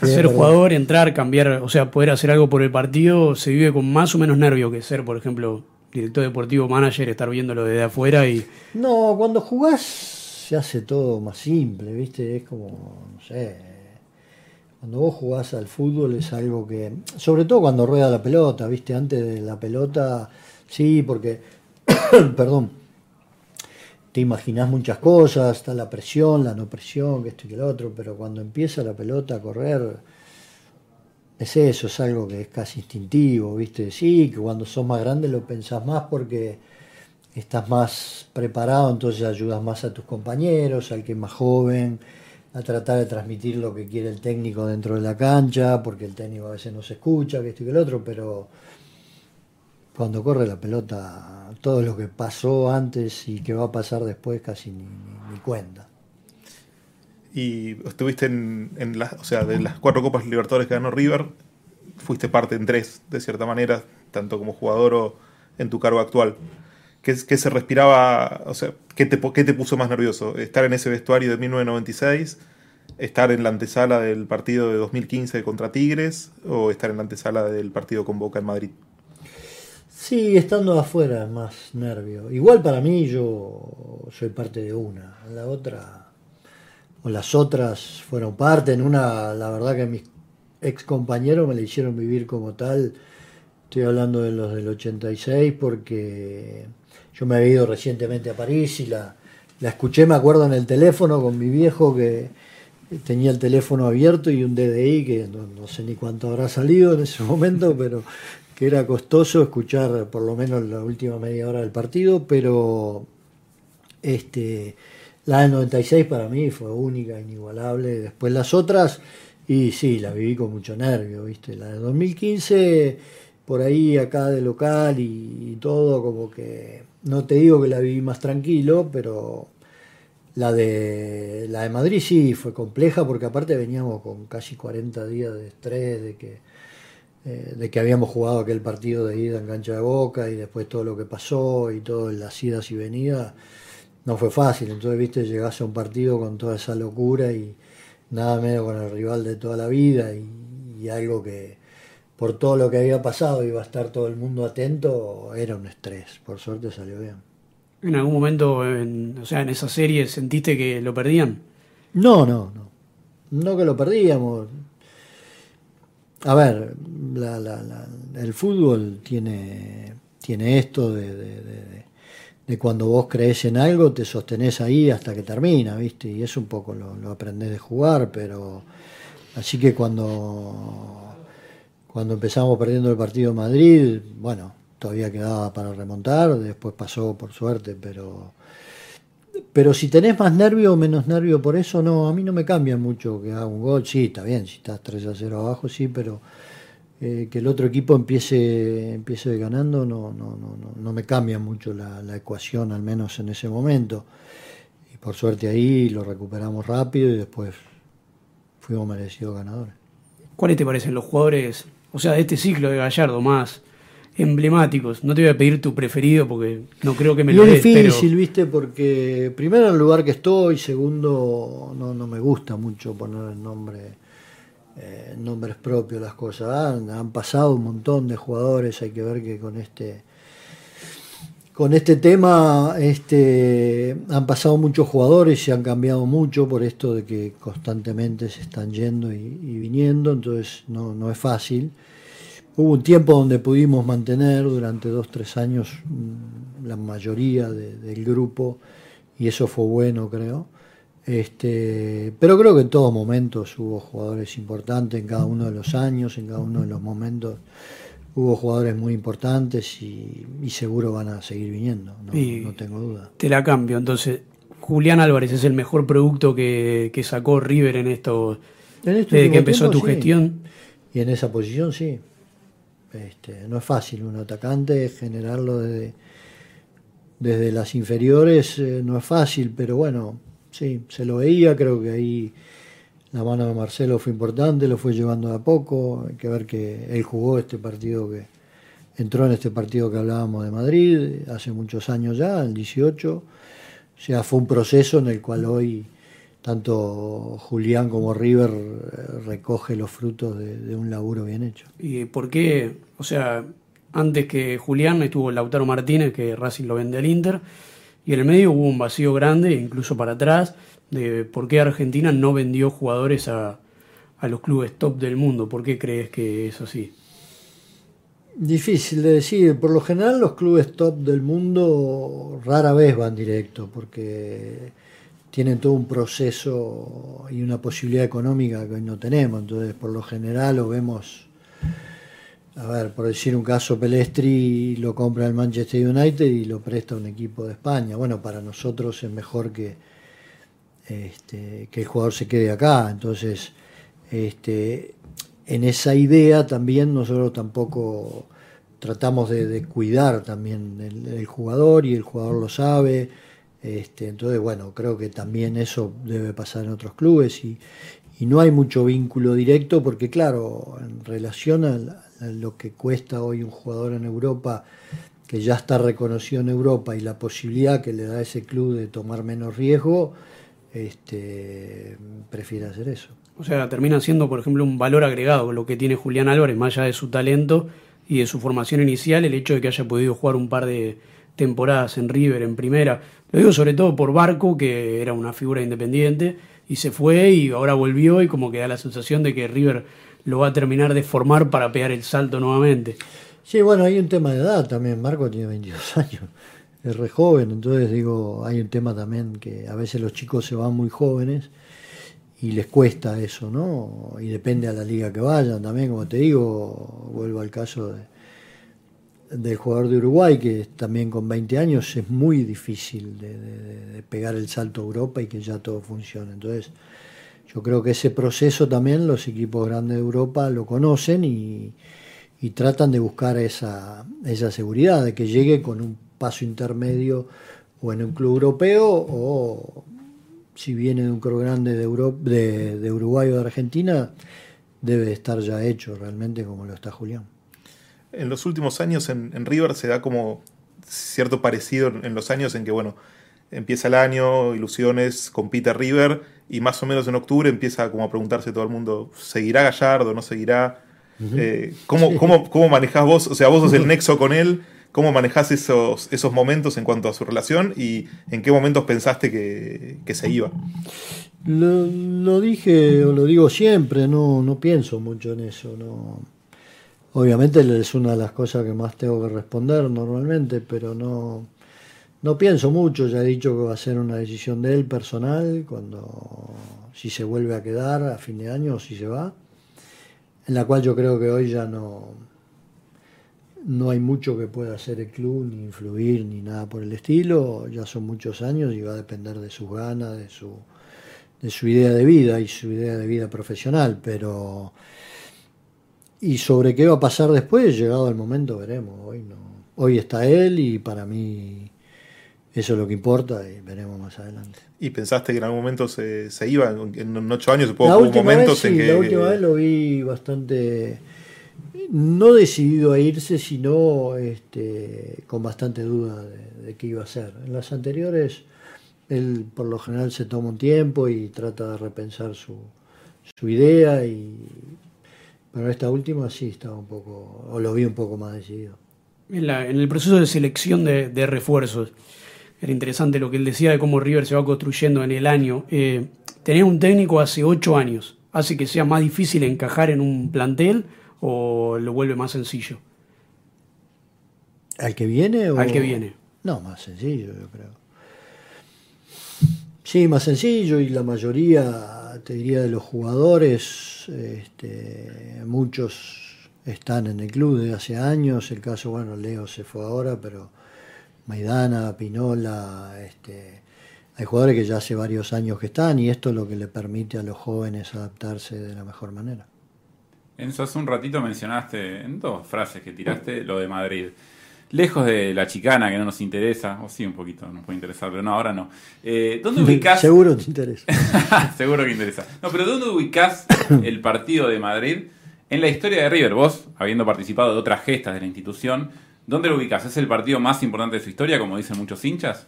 ser jugador, entrar, cambiar, o sea, poder hacer algo por el partido, se vive con más o menos nervio que ser, por ejemplo, director deportivo, manager, estar viéndolo desde afuera y... No, cuando jugás se hace todo más simple, ¿viste? Es como, no sé, cuando vos jugás al fútbol es algo que, sobre todo cuando rueda la pelota, ¿viste? Antes de la pelota, sí, porque, perdón, te imaginas muchas cosas, está la presión, la no presión, que esto y que lo otro, pero cuando empieza la pelota a correr, es eso, es algo que es casi instintivo, ¿viste? Sí, que cuando sos más grande lo pensás más porque estás más preparado, entonces ayudas más a tus compañeros, al que es más joven, a tratar de transmitir lo que quiere el técnico dentro de la cancha, porque el técnico a veces no se escucha, que esto y que el otro, pero cuando corre la pelota, todo lo que pasó antes y que va a pasar después casi ni, cuenta. Y estuviste en, en o sea, de las cuatro Copas Libertadores que ganó River, fuiste parte en tres, de cierta manera, tanto como jugador o en tu cargo actual. ¿Qué, se respiraba, o sea, ¿qué te, qué te puso más nervioso? ¿Estar en ese vestuario de 1996? ¿Estar en la antesala del partido de 2015 contra Tigres? ¿O estar en la antesala del partido con Boca en Madrid? Sí, estando afuera es más nervio. Igual para mí yo soy parte de una, la otra o las otras fueron parte. En una, la verdad que mis ex compañeros me la hicieron vivir como tal. Estoy hablando de los del 86 porque yo me había ido recientemente a París y la, la escuché, me acuerdo, en el teléfono con mi viejo que tenía el teléfono abierto y un DDI que no, sé ni cuánto habrá salido en ese momento, pero que era costoso escuchar por lo menos la última media hora del partido, pero este, la del 96 para mí fue única, inigualable. Después las otras, y sí, la viví con mucho nervio, ¿viste? La de 2015, por ahí acá de local y todo, como que no te digo que la viví más tranquilo, pero la de, la de Madrid sí fue compleja porque aparte veníamos con casi 40 días de estrés, de que, eh, de que habíamos jugado aquel partido de ida en cancha de boca y después todo lo que pasó y todas las idas y venidas. No fue fácil, entonces viste, llegás a un partido con toda esa locura y nada menos con el rival de toda la vida y, y algo que por todo lo que había pasado iba a estar todo el mundo atento, era un estrés, por suerte salió bien. ¿En algún momento, en, o sea, en esa serie sentiste que lo perdían? No, no, no. No que lo perdíamos. A ver, el fútbol tiene, tiene esto de, cuando vos crees en algo, te sostenés ahí hasta que termina, ¿viste? Y es un poco lo, lo aprendés de jugar, pero así que cuando, cuando empezamos perdiendo el partido en Madrid, bueno, todavía quedaba para remontar, después pasó por suerte, pero pero si tenés más nervio o menos nervio por eso, no, a mí no me cambia mucho que haga un gol, sí, está bien, si estás 3 a 0 abajo, sí, pero eh, que el otro equipo empiece, empiece ganando no, no, no, no, me cambia mucho la, la, ecuación, al menos en ese momento. Y por suerte ahí lo recuperamos rápido y después fuimos merecidos ganadores. ¿Cuáles te parecen los jugadores, o sea, de este ciclo de Gallardo más? Emblemáticos. No te voy a pedir tu preferido porque no creo que me lo des. Es difícil, viste, porque primero el lugar que estoy, segundo no, no me gusta mucho poner el nombre, eh, nombres propios las cosas. Han, pasado un montón de jugadores, hay que ver que con este con este tema este, han pasado muchos jugadores y se han cambiado mucho por esto de que constantemente se están yendo y, y viniendo, entonces no, no es fácil. Hubo un tiempo donde pudimos mantener durante dos, tres años mm, la mayoría del grupo y eso fue bueno, creo. Este, pero creo que en todos momentos hubo jugadores importantes, en cada uno de los años, en cada uno de los momentos hubo jugadores muy importantes y, seguro van a seguir viniendo, no, tengo duda. Te la cambio, entonces Julián Álvarez es el mejor producto que, sacó River en esto, este desde que empezó tu gestión. Y en esa posición sí. Este, no es fácil un atacante generarlo desde, desde las inferiores, eh, no es fácil, pero bueno, sí, se lo veía, creo que ahí la mano de Marcelo fue importante, lo fue llevando de a poco, hay que ver que él jugó este partido que entró en este partido que hablábamos de Madrid hace muchos años ya, el 18, o sea, fue un proceso en el cual hoy tanto Julián como River eh, recoge los frutos de, un laburo bien hecho. ¿Y por qué? O sea, antes que Julián estuvo Lautaro Martínez, que Racing lo vende al Inter, y en el medio hubo un vacío grande, incluso para atrás, de por qué Argentina no vendió jugadores a, a los clubes top del mundo. ¿Por qué crees que es así? Difícil de decir. Por lo general los clubes top del mundo rara vez van directo, porque tienen todo un proceso y una posibilidad económica que hoy no tenemos. Entonces, por lo general lo vemos, a ver, por decir un caso, Pelestri lo compra el Manchester United y lo presta a un equipo de España. Bueno, para nosotros es mejor que, este, que el jugador se quede acá. Entonces, este, en esa idea también nosotros tampoco tratamos de, cuidar también el jugador y el jugador lo sabe este, entonces, bueno, creo que también eso debe pasar en otros clubes y, no hay mucho vínculo directo porque, claro, en relación a, lo que cuesta hoy un jugador en Europa, que ya está reconocido en Europa y la posibilidad que le da a ese club de tomar menos riesgo, este, prefiere hacer eso. O sea, termina siendo, por ejemplo, un valor agregado lo que tiene Julián Álvarez, más allá de su talento y de su formación inicial, el hecho de que haya podido jugar un par de temporadas en River, en primera. Lo digo sobre todo por Barco, que era una figura independiente, y se fue y ahora volvió y como que da la sensación de que River lo va a terminar de formar para pegar el salto nuevamente. Sí, bueno, hay un tema de edad también. Marco tiene 22 años, es re joven, entonces digo, hay un tema también que a veces los chicos se van muy jóvenes y les cuesta eso, ¿no? Y depende a la liga que vayan también, como te digo, vuelvo al caso de, del jugador de Uruguay, que también con 20 años es muy difícil de, pegar el salto a Europa y que ya todo funcione. Entonces, yo creo que ese proceso también los equipos grandes de Europa lo conocen y, tratan de buscar esa, esa seguridad, de que llegue con un paso intermedio o en un club europeo o si viene de un club grande de, de, de Uruguay o de Argentina, debe estar ya hecho realmente como lo está Julián. En los últimos años en, River se da como cierto parecido en los años en que, bueno, empieza el año, ilusiones, compite River y más o menos en octubre empieza como a preguntarse todo el mundo, ¿seguirá Gallardo? ¿No seguirá? Eh, ¿cómo, cómo, ¿Cómo manejás vos? O sea, vos sos el nexo con él ¿Cómo manejás esos, esos momentos en cuanto a su relación y en qué momentos pensaste que, se iba? Lo, dije o lo digo siempre, no, no pienso mucho en eso. No. Obviamente es una de las cosas que más tengo que responder normalmente, pero no, no pienso mucho. Ya he dicho que va a ser una decisión de él personal, cuando si se vuelve a quedar a fin de año o si se va, en la cual yo creo que hoy ya no no hay mucho que pueda hacer el club, ni influir, ni nada por el estilo. Ya son muchos años y va a depender de sus ganas, de su, de su idea de vida y su idea de vida profesional. Pero. Y sobre qué va a pasar después, llegado el momento, veremos. Hoy no. Hoy está él y para mí eso es lo que importa y veremos más adelante. ¿Y pensaste que en algún momento se, se iba? En ocho años supongo que hubo momentos en que. La última vez lo vi bastante no decidido a irse, sino este, con bastante duda de, qué iba a ser. En las anteriores, él por lo general se toma un tiempo y trata de repensar su, su idea, y, pero esta última sí estaba un poco, o lo vi un poco más decidido. En, el proceso de selección de, refuerzos, era interesante lo que él decía de cómo River se va construyendo en el año. Eh, tener un técnico hace ocho años hace que sea más difícil encajar en un plantel o lo vuelve más sencillo? ¿Al que viene? O... Al que viene. No, más sencillo, yo creo. Sí, más sencillo y la mayoría, te diría, de los jugadores, este, muchos están en el club desde hace años. El caso, bueno, Leo se fue ahora, pero Maidana, Pinola, este, hay jugadores que ya hace varios años que están y esto es lo que le permite a los jóvenes adaptarse de la mejor manera. Enzo, hace un ratito mencionaste en dos frases que tiraste lo de Madrid. Lejos de la chicana que no nos interesa, o sí un poquito nos puede interesar, pero no, ahora no. Eh, ¿Dónde ubicás? Seguro te interesa. Seguro que interesa. No, pero ¿dónde ubicás el partido de Madrid en la historia de River? Vos, habiendo participado de otras gestas de la institución, ¿dónde lo ubicás? ¿Es el partido más importante de su historia, como dicen muchos hinchas?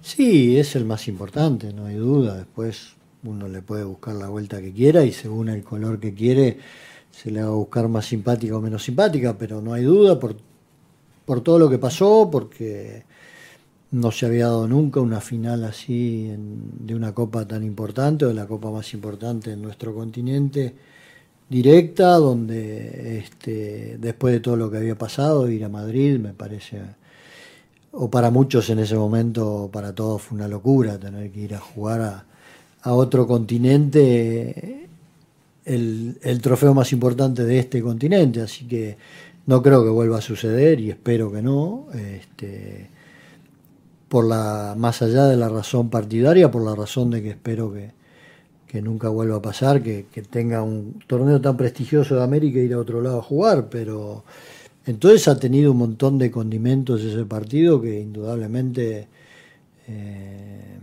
Sí, es el más importante, no hay duda. Después uno le puede buscar la vuelta que quiera y según el color que quiere se le va a buscar más simpática o menos simpática, pero no hay duda por, por todo lo que pasó, porque no se había dado nunca una final así de una copa tan importante, o de la copa más importante en nuestro continente, directa, donde este, después de todo lo que había pasado, ir a Madrid me parece, o para muchos en ese momento, para todos fue una locura tener que ir a jugar a a otro continente el, trofeo más importante de este continente, así que no creo que vuelva a suceder y espero que no. Este, por la, más allá de la razón partidaria, por la razón de que espero que, nunca vuelva a pasar, que, tenga un torneo tan prestigioso de América e ir a otro lado a jugar, pero entonces ha tenido un montón de condimentos ese partido que indudablemente eh,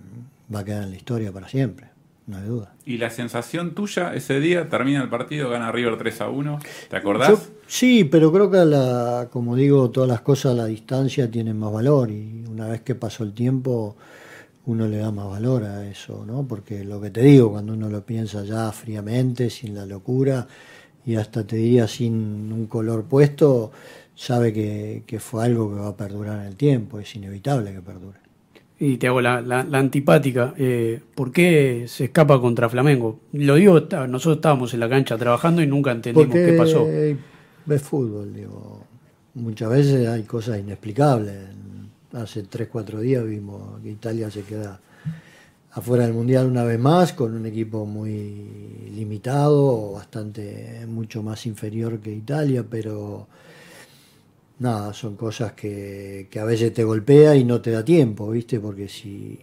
va a quedar en la historia para siempre no hay duda. ¿Y la sensación tuya ese día, termina el partido, gana River 3 a 1? ¿Te acordás? sí, pero creo que, la, como digo, todas las cosas a la distancia tienen más valor y una vez que pasó el tiempo uno le da más valor a eso, ¿no? Porque lo que te digo, cuando uno lo piensa ya fríamente, sin la locura y hasta te diría sin un color puesto, sabe que, que fue algo que va a perdurar en el tiempo, es inevitable que perdure y te hago la, antipática, eh, ¿por qué se escapa contra Flamengo? Lo digo, nosotros estábamos en la cancha trabajando y nunca entendimos qué pasó. Ves fútbol, digo. Muchas veces hay cosas inexplicables. Hace 3, 4 días vimos que Italia se queda afuera del Mundial una vez más, con un equipo muy limitado, bastante mucho más inferior que Italia, pero nada, son cosas que, a veces te golpea y no te da tiempo, ¿viste? Porque si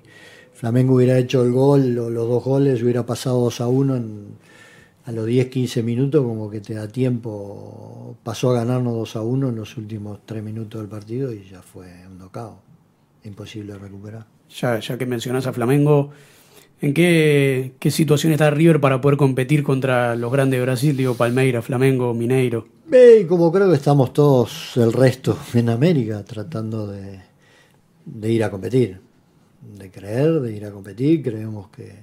Flamengo hubiera hecho el gol o los dos goles, hubiera pasado 2 a 1 a los 10, 15 minutos, como que te da tiempo. Pasó a ganarnos 2 a 1 en los últimos 3 minutos del partido y ya fue un knockout. Imposible recuperar. Ya, ya que mencionás a Flamengo, ¿en qué, qué situación está River para poder competir contra los grandes de Brasil? Digo, Palmeiras, Flamengo, Mineiro. Ve, como creo que estamos todos el resto en América tratando de, de ir a competir de creer, de ir a competir. Creemos que,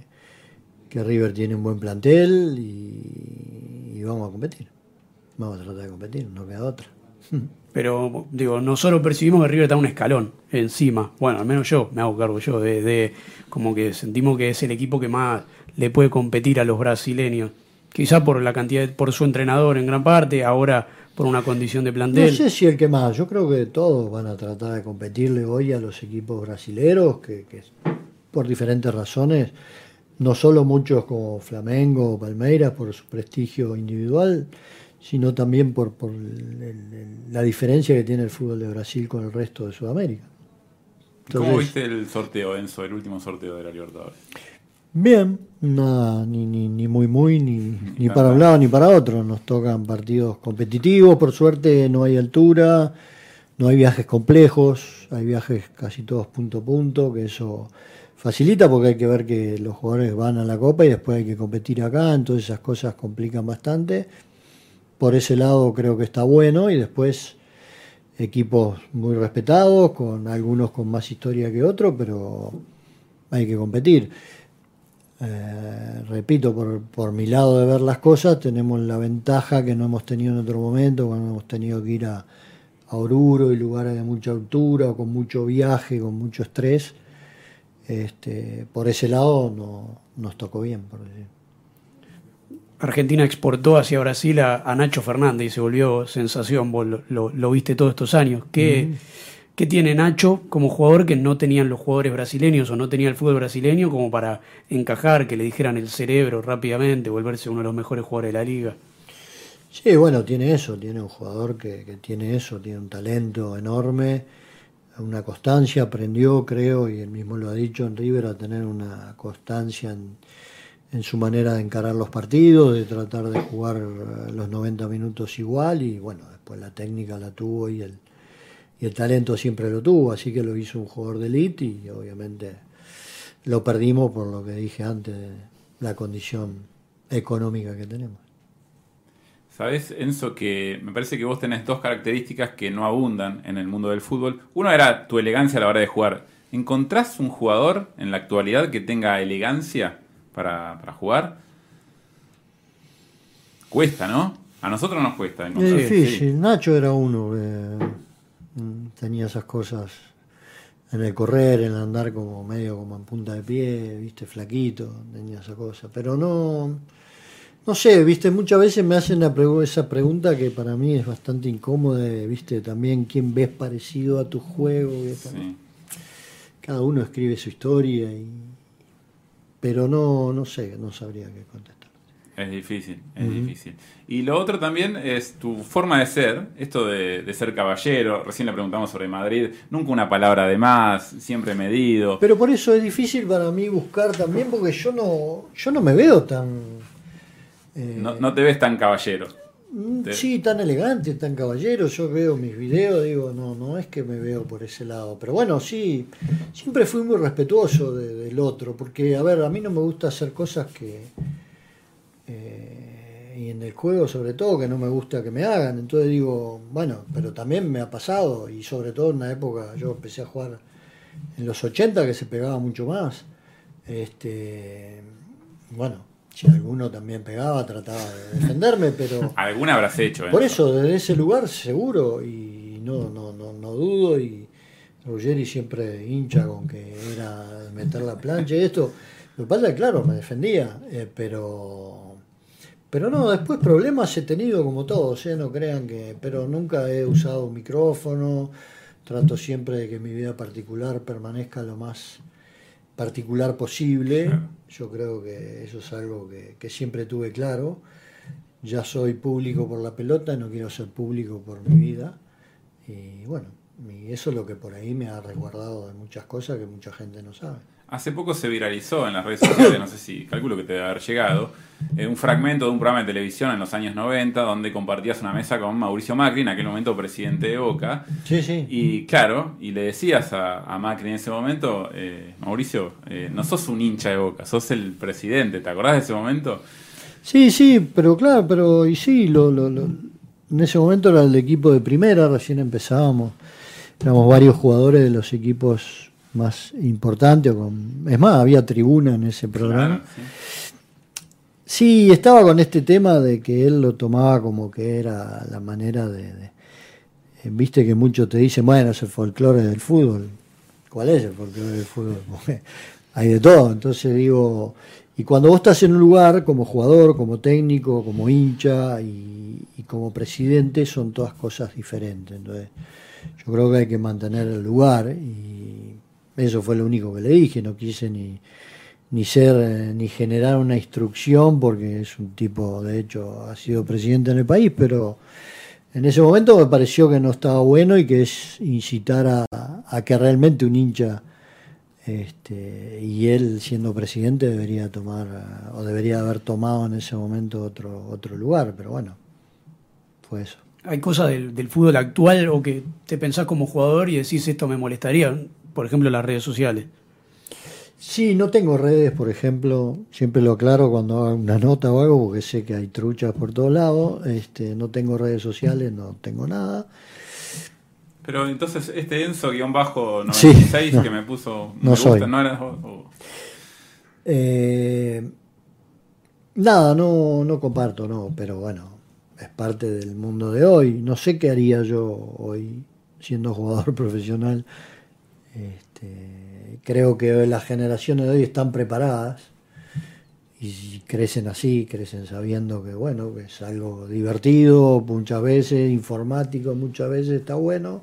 que River tiene un buen plantel y, vamos a competir. Vamos a tratar de competir, no queda otra. Pero, digo, nosotros percibimos que River está un escalón encima. Bueno, al menos yo, me hago cargo yo, de, de como que sentimos que es el equipo que más le puede competir a los brasileños. Quizá por la cantidad, por su entrenador en gran parte, ahora por una condición de plantel. No sé si el que más, yo creo que todos van a tratar de competirle hoy a los equipos brasileros, que, por diferentes razones, no solo muchos como Flamengo o Palmeiras por su prestigio individual, sino también por, por la diferencia que tiene el fútbol de Brasil con el resto de Sudamérica. ¿Cómo viste el sorteo, Enzo, el último sorteo de la Libertadores? Bien, nada, ni, ni, ni muy muy, ni, ni para un lado ni para otro. Nos tocan partidos competitivos, por suerte no hay altura, no hay viajes complejos, hay viajes casi todos punto a punto, que eso facilita porque hay que ver que los jugadores van a la copa y después hay que competir acá, entonces esas cosas complican bastante. Por ese lado creo que está bueno y después equipos muy respetados, con algunos con más historia que otros, pero hay que competir. Eh, repito, por, por, mi lado de ver las cosas, tenemos la ventaja que no hemos tenido en otro momento, cuando hemos tenido que ir a, Oruro y lugares de mucha altura, con mucho viaje, con mucho estrés. Este, por ese lado no, nos tocó bien, por decir. Argentina exportó hacia Brasil a, Nacho Fernández y se volvió sensación, vos lo, viste todos estos años. ¿Qué, ¿Qué tiene Nacho como jugador que no tenían los jugadores brasileños o no tenía el fútbol brasileño como para encajar, que le dijeran el cerebro rápidamente, volverse uno de los mejores jugadores de la liga? Sí, bueno, tiene eso, tiene un jugador que, tiene eso, tiene un talento enorme, una constancia, aprendió, creo, y él mismo lo ha dicho en River, a tener una constancia en, en su manera de encarar los partidos, de tratar de jugar los 90 minutos igual, y bueno, después la técnica la tuvo y el y el talento siempre lo tuvo, así que lo hizo un jugador de elite y obviamente lo perdimos por lo que dije antes, la condición económica que tenemos. Sabes, Enzo, que me parece que vos tenés dos características que no abundan en el mundo del fútbol. Una era tu elegancia a la hora de jugar. ¿Encontrás un jugador en la actualidad que tenga elegancia para, jugar? Cuesta, ¿no? A nosotros nos cuesta. Encontrar. Es difícil. Nacho era uno. Mm, tenía esas cosas en el correr, en el andar como medio como en punta de pie, viste, flaquito, tenía esa cosa. Pero no, no sé, viste, muchas veces me hacen esa pregunta que para mí es bastante incómoda, viste, también quién ves parecido a tu juego. Cada uno escribe su historia, y, pero no, no sé, no sabría qué contestar. Es difícil, es difícil. Y lo otro también es tu forma de ser, esto de, ser caballero. Recién le preguntamos sobre Madrid, nunca una palabra de más, siempre medido. Pero por eso es difícil para mí buscar también, porque yo no, yo no me veo tan. Eh, no, te ves tan caballero. Mm, sí, tan elegante, tan caballero. Yo veo mis videos, digo, no, no es que me veo por ese lado. Pero bueno, sí, siempre fui muy respetuoso del otro, porque, a ver, a mí no me gusta hacer cosas que eh, y en el juego sobre todo que no me gusta que me hagan. Entonces digo, bueno, pero también me ha pasado y sobre todo en una época, yo empecé a jugar en los 80 que se pegaba mucho más. Este, bueno, si alguno también pegaba, trataba de defenderme, pero... Alguna habrás hecho. Por eso, desde ese lugar seguro y no, no, no, no dudo y Ruggeri siempre hincha con que era meter la plancha y esto. Lo que pasa es claro, me defendía, eh, pero pero no, después problemas he tenido como todos, ¿eh? no crean que. Pero nunca he usado un micrófono. Trato siempre de que mi vida particular permanezca lo más particular posible. Yo creo que eso es algo que, siempre tuve claro. Ya soy público por la pelota, no quiero ser público por mi vida. Y bueno, y eso es lo que por ahí me ha resguardado de muchas cosas que mucha gente no sabe. Hace poco se viralizó en las redes sociales, no sé si calculo que te debe haber llegado, eh, un fragmento de un programa de televisión en los años 90 donde compartías una mesa con Mauricio Macri, en aquel momento presidente de Boca. Sí, sí. Y claro, y le decías a, Macri en ese momento, eh, Mauricio, eh, no sos un hincha de Boca, sos el presidente, ¿te acordás de ese momento? Sí, sí, pero claro, pero y sí, lo, lo, en ese momento era el equipo de primera, recién empezábamos, éramos varios jugadores de los equipos más importante. Con, es más, había tribuna en ese programa. sí. estaba con este tema de que él lo tomaba como que era la manera de... Eh, viste que muchos te dicen, bueno, es el folclore del fútbol. ¿Cuál es el folclore del fútbol? hay de todo. Entonces digo, y cuando vos estás en un lugar como jugador, como técnico, como hincha y, y, como presidente, son todas cosas diferentes. Entonces, yo creo que hay que mantener el lugar y eso fue lo único que le dije, no quise ni, ni ser, eh, ni generar una instrucción, porque es un tipo, de hecho, ha sido presidente en el país, pero en ese momento me pareció que no estaba bueno y que es incitar a, a que realmente un hincha este, y él siendo presidente debería tomar o debería haber tomado en ese momento otro otro lugar pero bueno fue eso. Hay cosas del, del fútbol actual o que te pensás como jugador y decís esto me molestaría por ejemplo, las redes sociales. Sí, no tengo redes, por ejemplo, siempre lo aclaro cuando hago una nota o algo, porque sé que hay truchas por todos lados, este, no tengo redes sociales, no tengo nada. Pero entonces este Enzo-96 que me puso, me gusta, ¿no era? Eh, nada, no, no comparto, no, pero bueno, es parte del mundo de hoy. No sé qué haría yo hoy siendo jugador profesional este, creo que las generaciones de hoy están preparadas y crecen así, crecen sabiendo que bueno, que es algo divertido, muchas veces informático, muchas veces está bueno,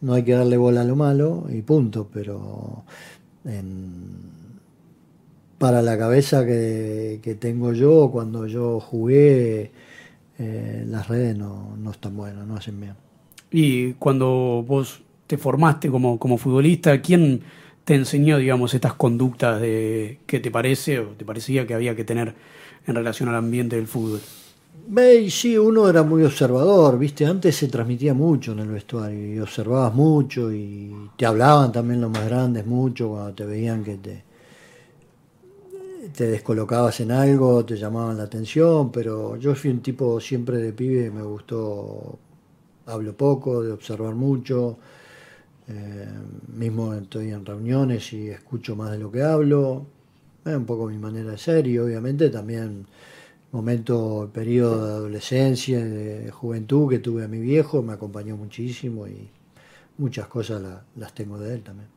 no hay que darle bola a lo malo y punto, pero para la cabeza que, tengo yo, cuando yo jugué, eh, las redes no, no están buenas, no hacen bien. Y cuando vos te formaste como, como futbolista, ¿quién te enseñó, digamos, estas conductas de que te parece o te parecía que había que tener en relación al ambiente del fútbol? Sí, uno era muy observador, viste, antes se transmitía mucho en el vestuario y observabas mucho y te hablaban también los más grandes mucho cuando te veían que te, te descolocabas en algo, te llamaban la atención, pero yo fui un tipo siempre de pibe, me gustó, hablo poco, de observar mucho, eh, mismo estoy en reuniones y escucho más de lo que hablo. Es un poco mi manera de ser y obviamente también momento, periodo de adolescencia, de juventud que tuve a mi viejo, me acompañó muchísimo y muchas cosas las tengo de él también.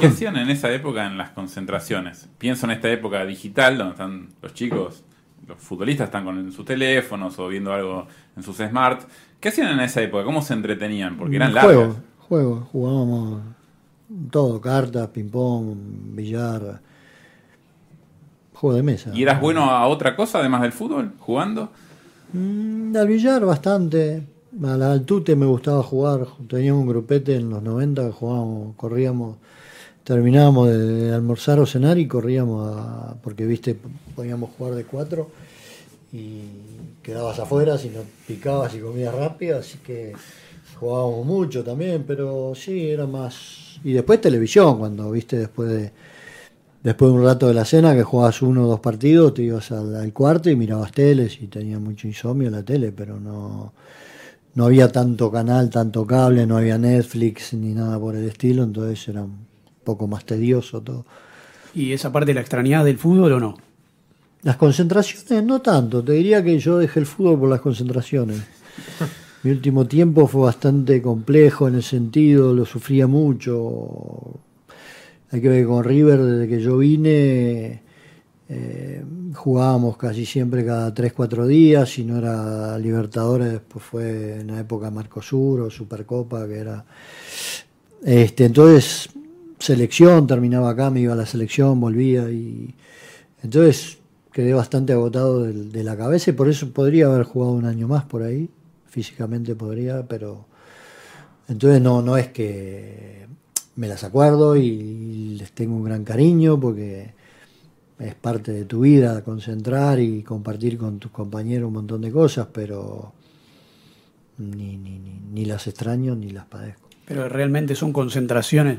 ¿Qué hacían en esa época en las concentraciones? Pienso en esta época digital donde están los chicos, los futbolistas están con sus teléfonos o viendo algo en sus smart. ¿Qué hacían en esa época? ¿Cómo se entretenían? Porque eran largas. Juego, jugábamos todo, cartas, ping-pong, billar, juego de mesa. ¿Y eras bueno a otra cosa además del fútbol, jugando? Mm, al billar bastante, al, al tute me gustaba jugar, teníamos un grupete en los 90 que jugábamos, corríamos, terminábamos de, almorzar o cenar y corríamos a, porque viste, podíamos jugar de cuatro y quedabas afuera si no picabas y comías rápido, así que jugábamos mucho también, pero sí, era más... Y después televisión, cuando, viste, después de, después de un rato de la cena que jugabas uno o dos partidos, te ibas al, cuarto y mirabas teles y tenía mucho insomnio la tele, pero no, no había tanto canal, tanto cable, no había Netflix ni nada por el estilo, entonces era un poco más tedioso todo. ¿Y esa parte la extrañada del fútbol o no? Las concentraciones no tanto, te diría que yo dejé el fútbol por las concentraciones. Mi último tiempo fue bastante complejo en el sentido, lo sufría mucho. Hay que ver con River, desde que yo vine, eh, jugábamos casi siempre cada 3-4 días, si no era Libertadores, después fue en la época Marcosur o Supercopa, que era... Este, entonces selección, terminaba acá, me iba a la selección, volvía y entonces quedé bastante agotado de la cabeza y por eso podría haber jugado un año más por ahí, físicamente podría, pero entonces no, no es que me las acuerdo y les tengo un gran cariño porque es parte de tu vida concentrar y compartir con tus compañeros un montón de cosas, pero ni, ni, ni, ni las extraño ni las padezco. Pero realmente son concentraciones.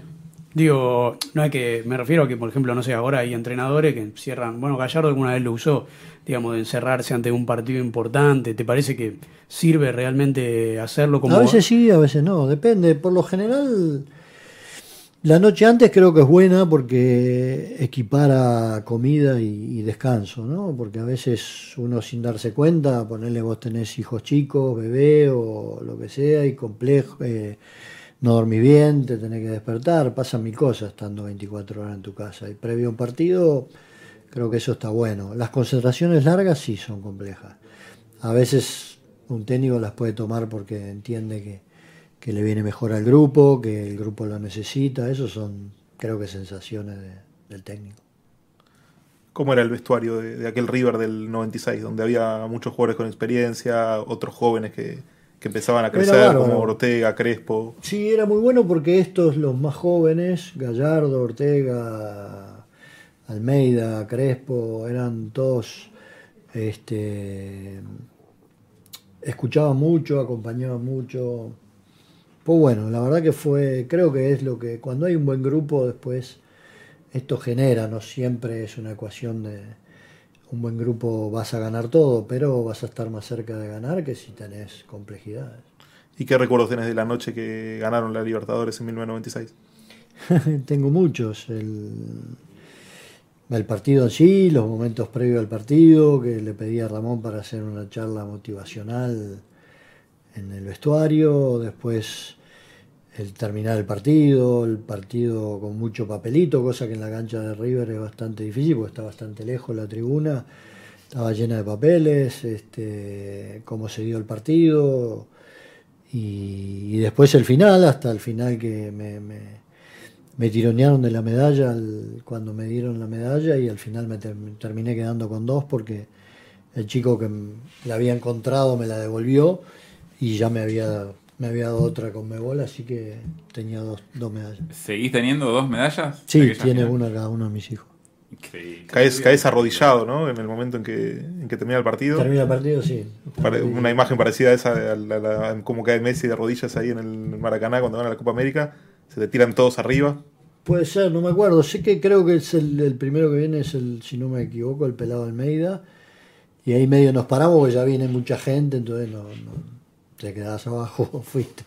Digo, no hay que, me refiero a que, por ejemplo, no sé, ahora hay entrenadores que cierran, bueno, Gallardo alguna vez lo usó, digamos, de encerrarse ante un partido importante. ¿Te parece que sirve realmente hacerlo como... A veces sí, a veces no, depende. Por lo general, la noche antes creo que es buena porque equipara comida y, y descanso, ¿no? Porque a veces uno sin darse cuenta, ponerle vos tenés hijos chicos, bebé o lo que sea, y complejo, eh, no dormís bien, te tenés que despertar, pasan mil cosas estando 24 horas en tu casa. Y previo a un partido, creo que eso está bueno. Las concentraciones largas sí son complejas. A veces un técnico las puede tomar porque entiende que, que le viene mejor al grupo, que el grupo lo necesita. Eso son, creo que, sensaciones de- del técnico. ¿Cómo era el vestuario de aquel River del 96, donde había muchos jugadores con experiencia, otros jóvenes que, que empezaban a crecer, como Ortega, Crespo? Sí, era muy bueno porque estos, los más jóvenes, Gallardo, Ortega, Almeida, Crespo, eran todos, este, escuchaban mucho, acompañaban mucho. Pues bueno, la verdad que fue, creo que es lo que, cuando hay un buen grupo después, esto genera, no siempre es una ecuación de un buen grupo vas a ganar todo, pero vas a estar más cerca de ganar que si tenés complejidades. ¿Y qué recuerdos tenés de la noche que ganaron la Libertadores en 1996? Tengo muchos. El, el partido en sí, los momentos previos al partido, que le pedí a Ramón para hacer una charla motivacional en el vestuario, después el terminar el partido, el partido con mucho papelito, cosa que en la cancha de River es bastante difícil porque está bastante lejos la tribuna, estaba llena de papeles, este, cómo se dio el partido y, después el final, hasta el final que me, me, tironearon de la medalla al- cuando me dieron la medalla y al final me, me terminé quedando con dos porque el chico que la había encontrado me la devolvió y ya me había, me había dado otra con Mebol, así que tenía dos, dos medallas. ¿Seguís teniendo dos medallas? Sí, tiene final? una cada uno de mis hijos. Increíble. Caes, caes arrodillado, ¿no? En el momento en que, en que termina el partido. Termina el partido, sí. Pare- Una imagen parecida a esa, a la- a la- como cae Messi de rodillas ahí en el Maracaná cuando gana la Copa América. Se te tiran todos arriba. Puede ser, no me acuerdo. Sé que creo que es el, el primero que viene, es el, si no me equivoco, el pelado Almeida. Y ahí medio nos paramos porque ya viene mucha gente, entonces no, no te quedás abajo, fuiste.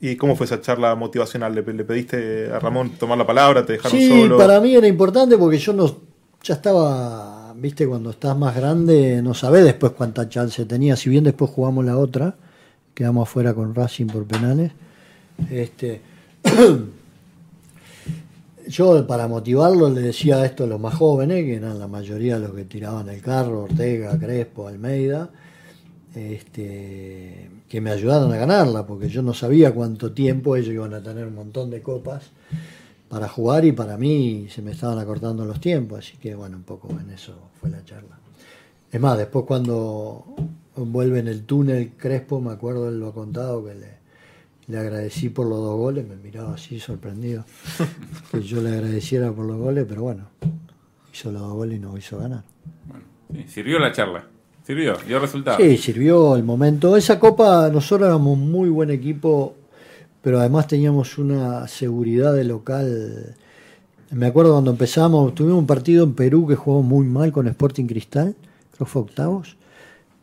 ¿Y cómo fue esa charla motivacional? ¿Le, le pediste a Ramón tomar la palabra? ¿Te dejaron Sí, solo? para mí era importante porque yo no, ya estaba, viste, cuando estás más grande, no sabés después cuánta chance tenía. Si bien después jugamos la otra, quedamos afuera con Racing por penales. Este, yo para motivarlo le decía esto a los más jóvenes, que eran la mayoría los que tiraban el carro, Ortega, Crespo, Almeida, este, que me ayudaron a ganarla, porque yo no sabía cuánto tiempo ellos iban a tener un montón de copas para jugar y para mí se me estaban acortando los tiempos, así que bueno, un poco en eso fue la charla. Es más, después cuando vuelve en el túnel Crespo, me acuerdo, él lo ha contado, que le, le agradecí por los dos goles, me miraba así sorprendido, que yo le agradeciera por los goles, pero bueno, hizo los dos goles y nos hizo ganar. Bueno, sí, sirvió la charla. Sirvió, dio resultado. Sí, sirvió el momento. Esa copa, nosotros éramos muy buen equipo, pero además teníamos una seguridad de local. Me acuerdo cuando empezamos, tuvimos un partido en Perú que jugó muy mal con Sporting Cristal, creo que fue octavos,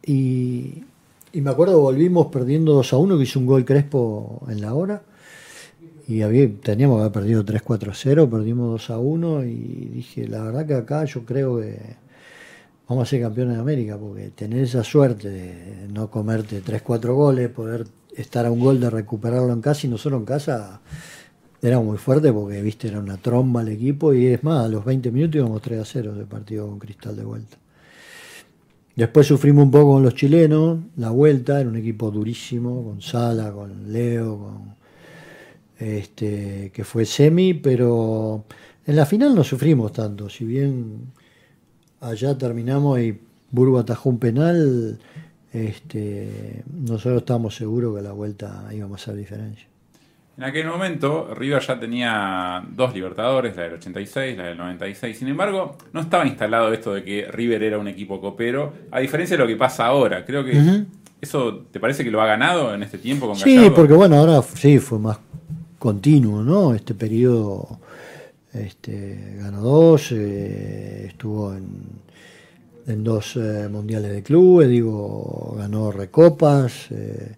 y, y me acuerdo volvimos perdiendo 2 a 1, que hizo un gol Crespo en la hora, y teníamos que haber perdido 3-4 a 0, perdimos 2 a 1, y dije, la verdad que acá yo creo que vamos a ser campeones de América, porque tener esa suerte de no comerte 3-4 goles, poder estar a un gol de recuperarlo en casa, y nosotros en casa era muy fuerte porque, viste, era una tromba el equipo, y es más, a los 20 minutos íbamos 3 a 0 de partido con Cristal de vuelta. Después sufrimos un poco con los chilenos, la vuelta, era un equipo durísimo, con Sala, con Leo, con este, que fue semi, pero en la final no sufrimos tanto. Si bien allá terminamos y Burgo atajó un penal, este, nosotros estábamos seguros que a la vuelta íbamos a hacer diferencia. En aquel momento, River ya tenía dos Libertadores, la del 86, la del 96. Sin embargo, no estaba instalado esto de que River era un equipo copero, a diferencia de lo que pasa ahora. Creo que eso, ¿te parece que lo ha ganado en este tiempo con Sí, porque bueno, ahora sí fue más continuo, ¿no? Este periodo este, ganó dos, eh, estuvo en, dos eh, mundiales de clubes, digo, ganó recopas. Eh,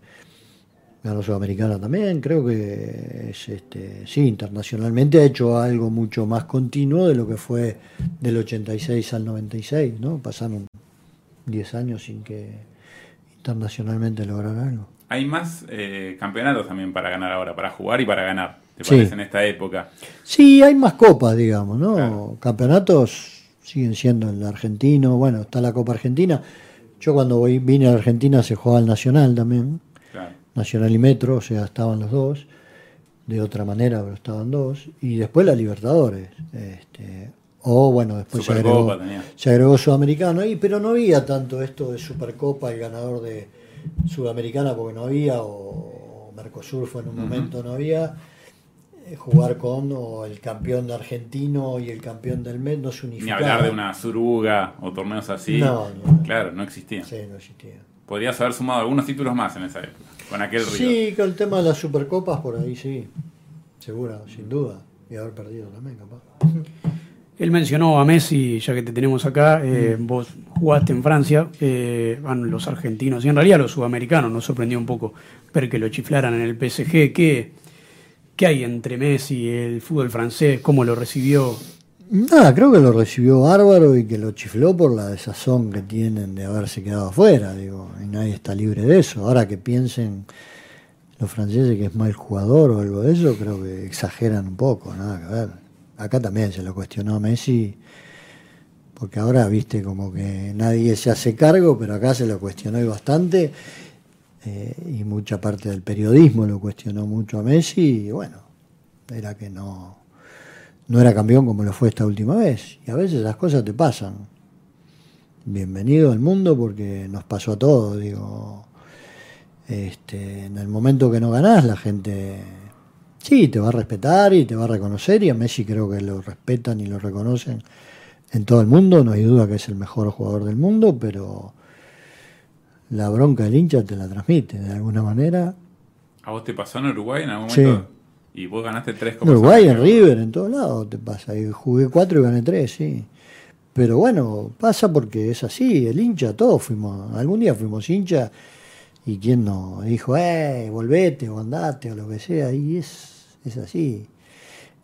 ganó Sudamericana también, creo que es este, sí, internacionalmente ha hecho algo mucho más continuo de lo que fue del 86 al 96, ¿no? Pasaron 10 años sin que internacionalmente lograra algo. Hay más eh, campeonatos también para ganar ahora, para jugar y para ganar, ¿te parece, en esta época? Sí, hay más copas, digamos, ¿no? Campeonatos siguen siendo el argentino, bueno, está la Copa Argentina. Yo cuando vine a Argentina se jugaba el Nacional también. Nacional y Metro, o sea, estaban los dos, de otra manera, pero estaban dos, y después la Libertadores. Este, o bueno, después se agregó, se agregó, Sudamericano, ahí, pero no había tanto esto de Supercopa, el ganador de Sudamericana, porque no había, o Mercosur fue en un momento, no había jugar con o el campeón de argentino y el campeón del mes no se unificaban. Ni hablar de una suruga o torneos así. Claro, no existía. Sí, no existía. Podrías haber sumado algunos títulos más en esa época. Con aquel Sí, con el tema de las supercopas, por ahí sí. Seguro, sin duda. Y haber perdido también, capaz. Él mencionó a Messi, ya que te tenemos acá, eh, mm. vos jugaste en Francia, eh, van los argentinos y en realidad los sudamericanos, nos sorprendió un poco ver que lo chiflaran en el PSG. ¿Qué, qué hay entre Messi y el fútbol francés? ¿Cómo lo recibió? Nada, creo que lo recibió bárbaro y que lo chifló por la desazón que tienen de haberse quedado afuera, digo, y nadie está libre de eso. Ahora que piensen los franceses que es mal jugador o algo de eso, creo que exageran un poco, nada que ver. Acá también se lo cuestionó a Messi, porque ahora viste como que nadie se hace cargo, pero acá se lo cuestionó y bastante, eh, y mucha parte del periodismo lo cuestionó mucho a Messi, y bueno, era que no no era campeón como lo fue esta última vez. Y a veces las cosas te pasan. Bienvenido al mundo porque nos pasó a todos, digo. Este, en el momento que no ganás, la gente sí te va a respetar y te va a reconocer, y a Messi creo que lo respetan y lo reconocen en todo el mundo, no hay duda que es el mejor jugador del mundo, pero la bronca del hincha te la transmite de alguna manera. ¿A vos te pasó en Uruguay en algún momento? Y vos ganaste tres como Uruguay, en River, en todos lados te pasa. Y jugué cuatro y gané tres, sí. Pero bueno, pasa porque es así, el hincha, todos fuimos, algún día fuimos hincha y quien no dijo, eh, volvete o andate o lo que sea, y es, es así.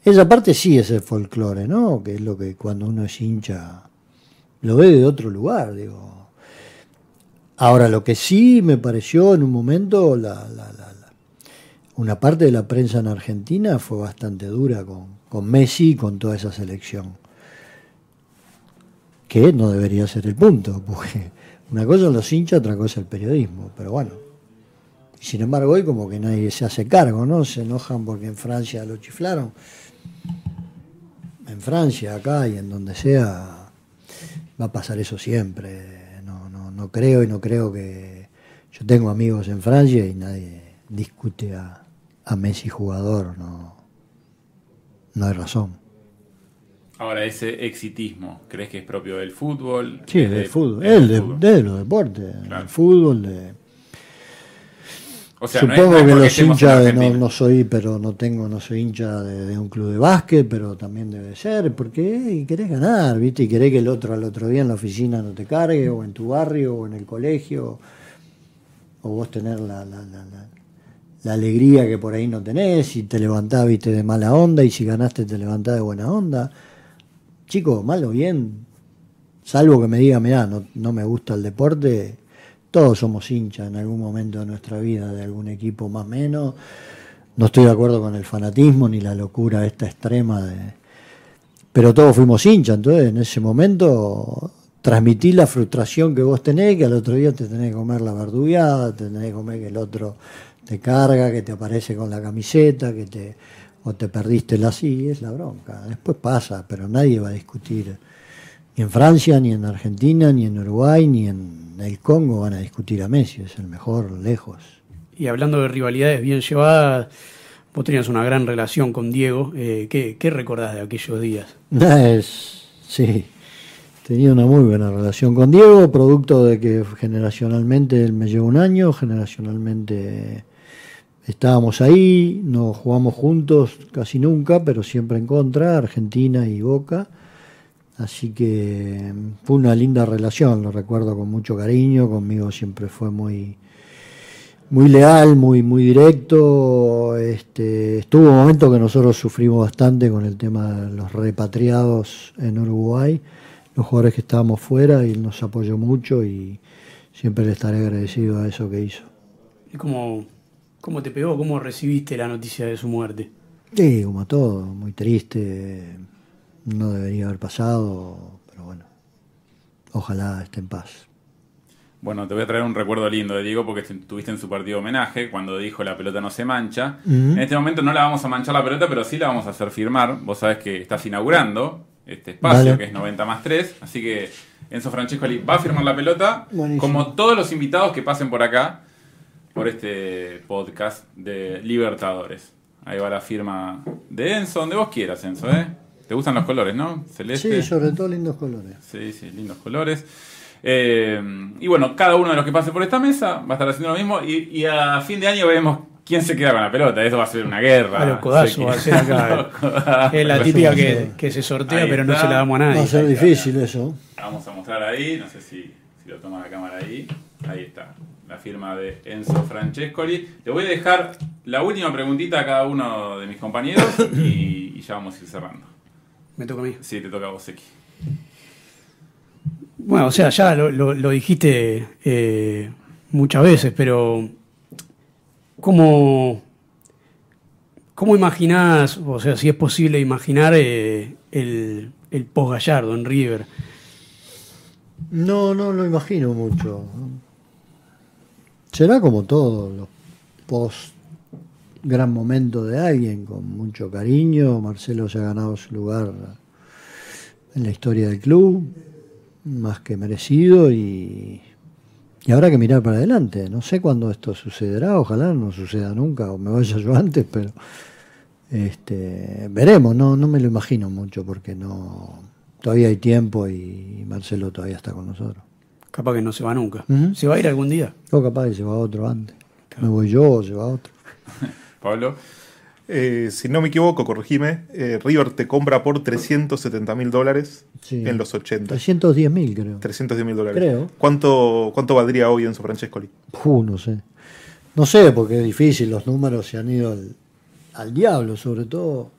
Esa parte sí es el folclore, ¿no? Que es lo que cuando uno es hincha lo ve de otro lugar, digo. Ahora, lo que sí me pareció en un momento, la, la una parte de la prensa en Argentina fue bastante dura con, con Messi y con toda esa selección. Que no debería ser el punto, porque una cosa son los hinchas, otra cosa el periodismo, pero bueno. Sin embargo, hoy como que nadie se hace cargo, ¿no? Se enojan porque en Francia lo chiflaron. En Francia, acá y en donde sea, va a pasar eso siempre. No, creo y no creo que... Yo tengo amigos en Francia y nadie discute a, a Messi jugador, no, no hay razón. Ahora, ese exitismo, ¿crees que es propio del fútbol? Sí, del fútbol, el de, los deportes, el fútbol, de... Supongo que los hinchas no, no, soy, pero no tengo, no soy hincha de, un club de básquet, pero también debe ser, porque querés ganar, ¿viste? Y querés que el otro al otro día en la oficina no te cargue, o en tu barrio, o en el colegio, o vos tener la, la, la la alegría que por ahí no tenés, y te levantás, viste, de mala onda, y si ganaste te levantás de buena onda. Chicos, mal o bien, salvo que me diga, mirá, no, no me gusta el deporte, todos somos hinchas en algún momento de nuestra vida de algún equipo más o menos. No estoy de acuerdo con el fanatismo ni la locura esta extrema de... Pero todos fuimos hinchas, entonces en ese momento transmití la frustración que vos tenés, que al otro día te tenés que comer la verdugueada, te tenés que comer que el otro te carga, que te aparece con la camiseta, que te o te perdiste la sí, es la bronca. Después pasa, pero nadie va a discutir. Ni en Francia, ni en Argentina, ni en Uruguay, ni en el Congo van a discutir a Messi, es el mejor lejos. Y hablando de rivalidades bien llevadas, vos tenías una gran relación con Diego. Eh, ¿qué, ¿Qué recordás de aquellos días? Es, sí, tenía una muy buena relación con Diego, producto de que generacionalmente él me llevó un año, generacionalmente estábamos ahí, no jugamos juntos casi nunca, pero siempre en contra, Argentina y Boca. Así que fue una linda relación, lo recuerdo con mucho cariño, conmigo siempre fue muy, muy leal, muy, muy directo. Este, estuvo un momento que nosotros sufrimos bastante con el tema de los repatriados en Uruguay, los jugadores que estábamos fuera, y él nos apoyó mucho y siempre le estaré agradecido a eso que hizo. ¿Y cómo, cómo te pegó? ¿Cómo recibiste la noticia de su muerte? Sí, como todo, muy triste, no debería haber pasado, pero bueno, ojalá esté en paz. Bueno, te voy a traer un recuerdo lindo de Diego porque estuviste en su partido de homenaje cuando dijo la pelota no se mancha. En este momento no la vamos a manchar la pelota, pero sí la vamos a hacer firmar. Vos sabés que estás inaugurando este espacio Vale. que es 90 más 3, así que Enzo Francescoli va a firmar la pelota, Buenísimo. como todos los invitados que pasen por acá, por este podcast de Libertadores. Ahí va la firma de Enzo, donde vos quieras, Enzo, ¿eh? ¿Te gustan los colores, no? Celeste. Sí, sobre todo lindos colores. Sí, sí, lindos colores. Eh, y bueno, cada uno de los que pase por esta mesa va a estar haciendo lo mismo y, y a fin de año veremos quién se queda con la pelota. Eso va a ser una guerra. A los codazos va a ser acá. Codazos. Es la típica que, que se sortea Ahí pero no se la damos a Va a nadie. ser difícil eso. Vamos a mostrar ahí, no sé si, si lo toma la cámara ahí. Ahí está, la firma de Enzo Francescoli. Le voy a dejar la última preguntita a cada uno de mis compañeros y, y ya vamos a ir cerrando. Me toca a mí. Sí, te toca a vos, X. Bueno, o sea, ya lo, lo- lo dijiste eh, muchas veces, pero ¿cómo, ¿cómo imaginás, o sea, si es posible imaginar eh, el, el post-Gallardo en River? No, no lo imagino mucho. Será como todo, los post gran momento de alguien, con mucho cariño. Marcelo se ha ganado su lugar en la historia del club, más que merecido, y, y habrá que mirar para adelante. No sé cuándo esto sucederá, ojalá no suceda nunca, o me vaya yo antes, pero este, veremos, no, no me lo imagino mucho, porque no todavía hay tiempo y Marcelo todavía está con nosotros. Capaz que no se va nunca. ¿Se va a ir algún día? O capaz que se va otro antes. Me voy yo o se va otro. Pablo. Eh, si no me equivoco, corregime, eh, River te compra por 370 mil dólares Sí. en los 80. 310 mil creo. 310 mil dólares. Creo. ¿Cuánto, ¿Cuánto valdría hoy Enzo Francescoli? Puh, no sé. No sé, porque es difícil, los números se han ido al, al diablo, sobre todo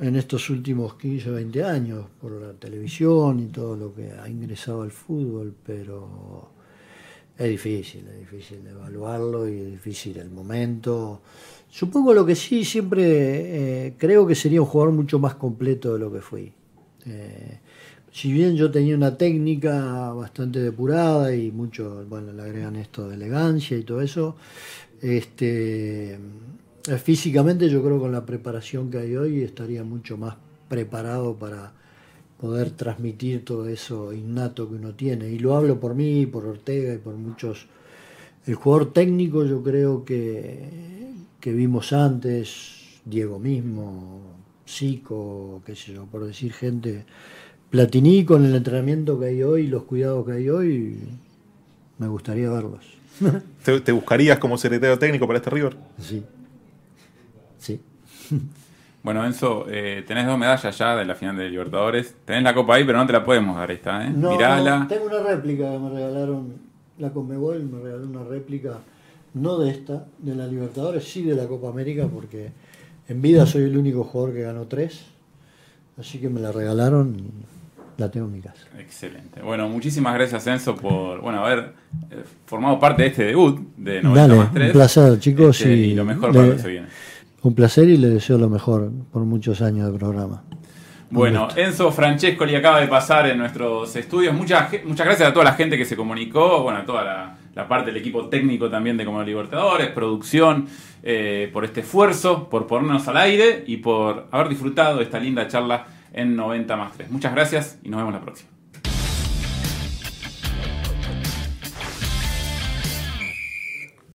en estos últimos 15 o 20 años, por la televisión y todo lo que ha ingresado al fútbol, pero es difícil, es difícil evaluarlo y es difícil el momento. Supongo lo que sí, siempre eh, creo que sería un jugador mucho más completo de lo que fui. Eh, si bien yo tenía una técnica bastante depurada y mucho, bueno, le agregan esto de elegancia y todo eso, este, eh, físicamente yo creo con la preparación que hay hoy estaría mucho más preparado para poder transmitir todo eso innato que uno tiene. Y lo hablo por mí, por Ortega y por muchos. El jugador técnico yo creo que, que vimos antes, Diego mismo, Zico, qué sé yo, por decir gente, Platini con el entrenamiento que hay hoy, los cuidados que hay hoy, me gustaría verlos. ¿Te, te buscarías como secretario técnico para este River? Sí. Sí. Bueno, Enzo, eh, tenés dos medallas ya de la final de Libertadores. Tenés la copa ahí, pero no te la podemos dar esta, ¿eh? No, Mirala. no, tengo una réplica que me regalaron, la Conmebol me regaló una réplica, no de esta, de la Libertadores, sí de la Copa América, porque en vida soy el único jugador que ganó tres, así que me la regalaron y la tengo en mi casa. Excelente. Bueno, muchísimas gracias, Enzo, por bueno haber eh, formado parte de este debut de 90 Dale, más 3. un placer, chicos, Este, y y lo mejor le- para lo que se viene. Un placer y le deseo lo mejor por muchos años de programa. Bueno, Enzo Francescoli acaba de pasar en nuestros estudios. Muchas, muchas gracias a toda la gente que se comunicó, bueno, a toda la, la parte del equipo técnico también de Como Libertadores, producción, eh, por este esfuerzo, por ponernos al aire y por haber disfrutado de esta linda charla en 90 más 3. Muchas gracias y nos vemos la próxima.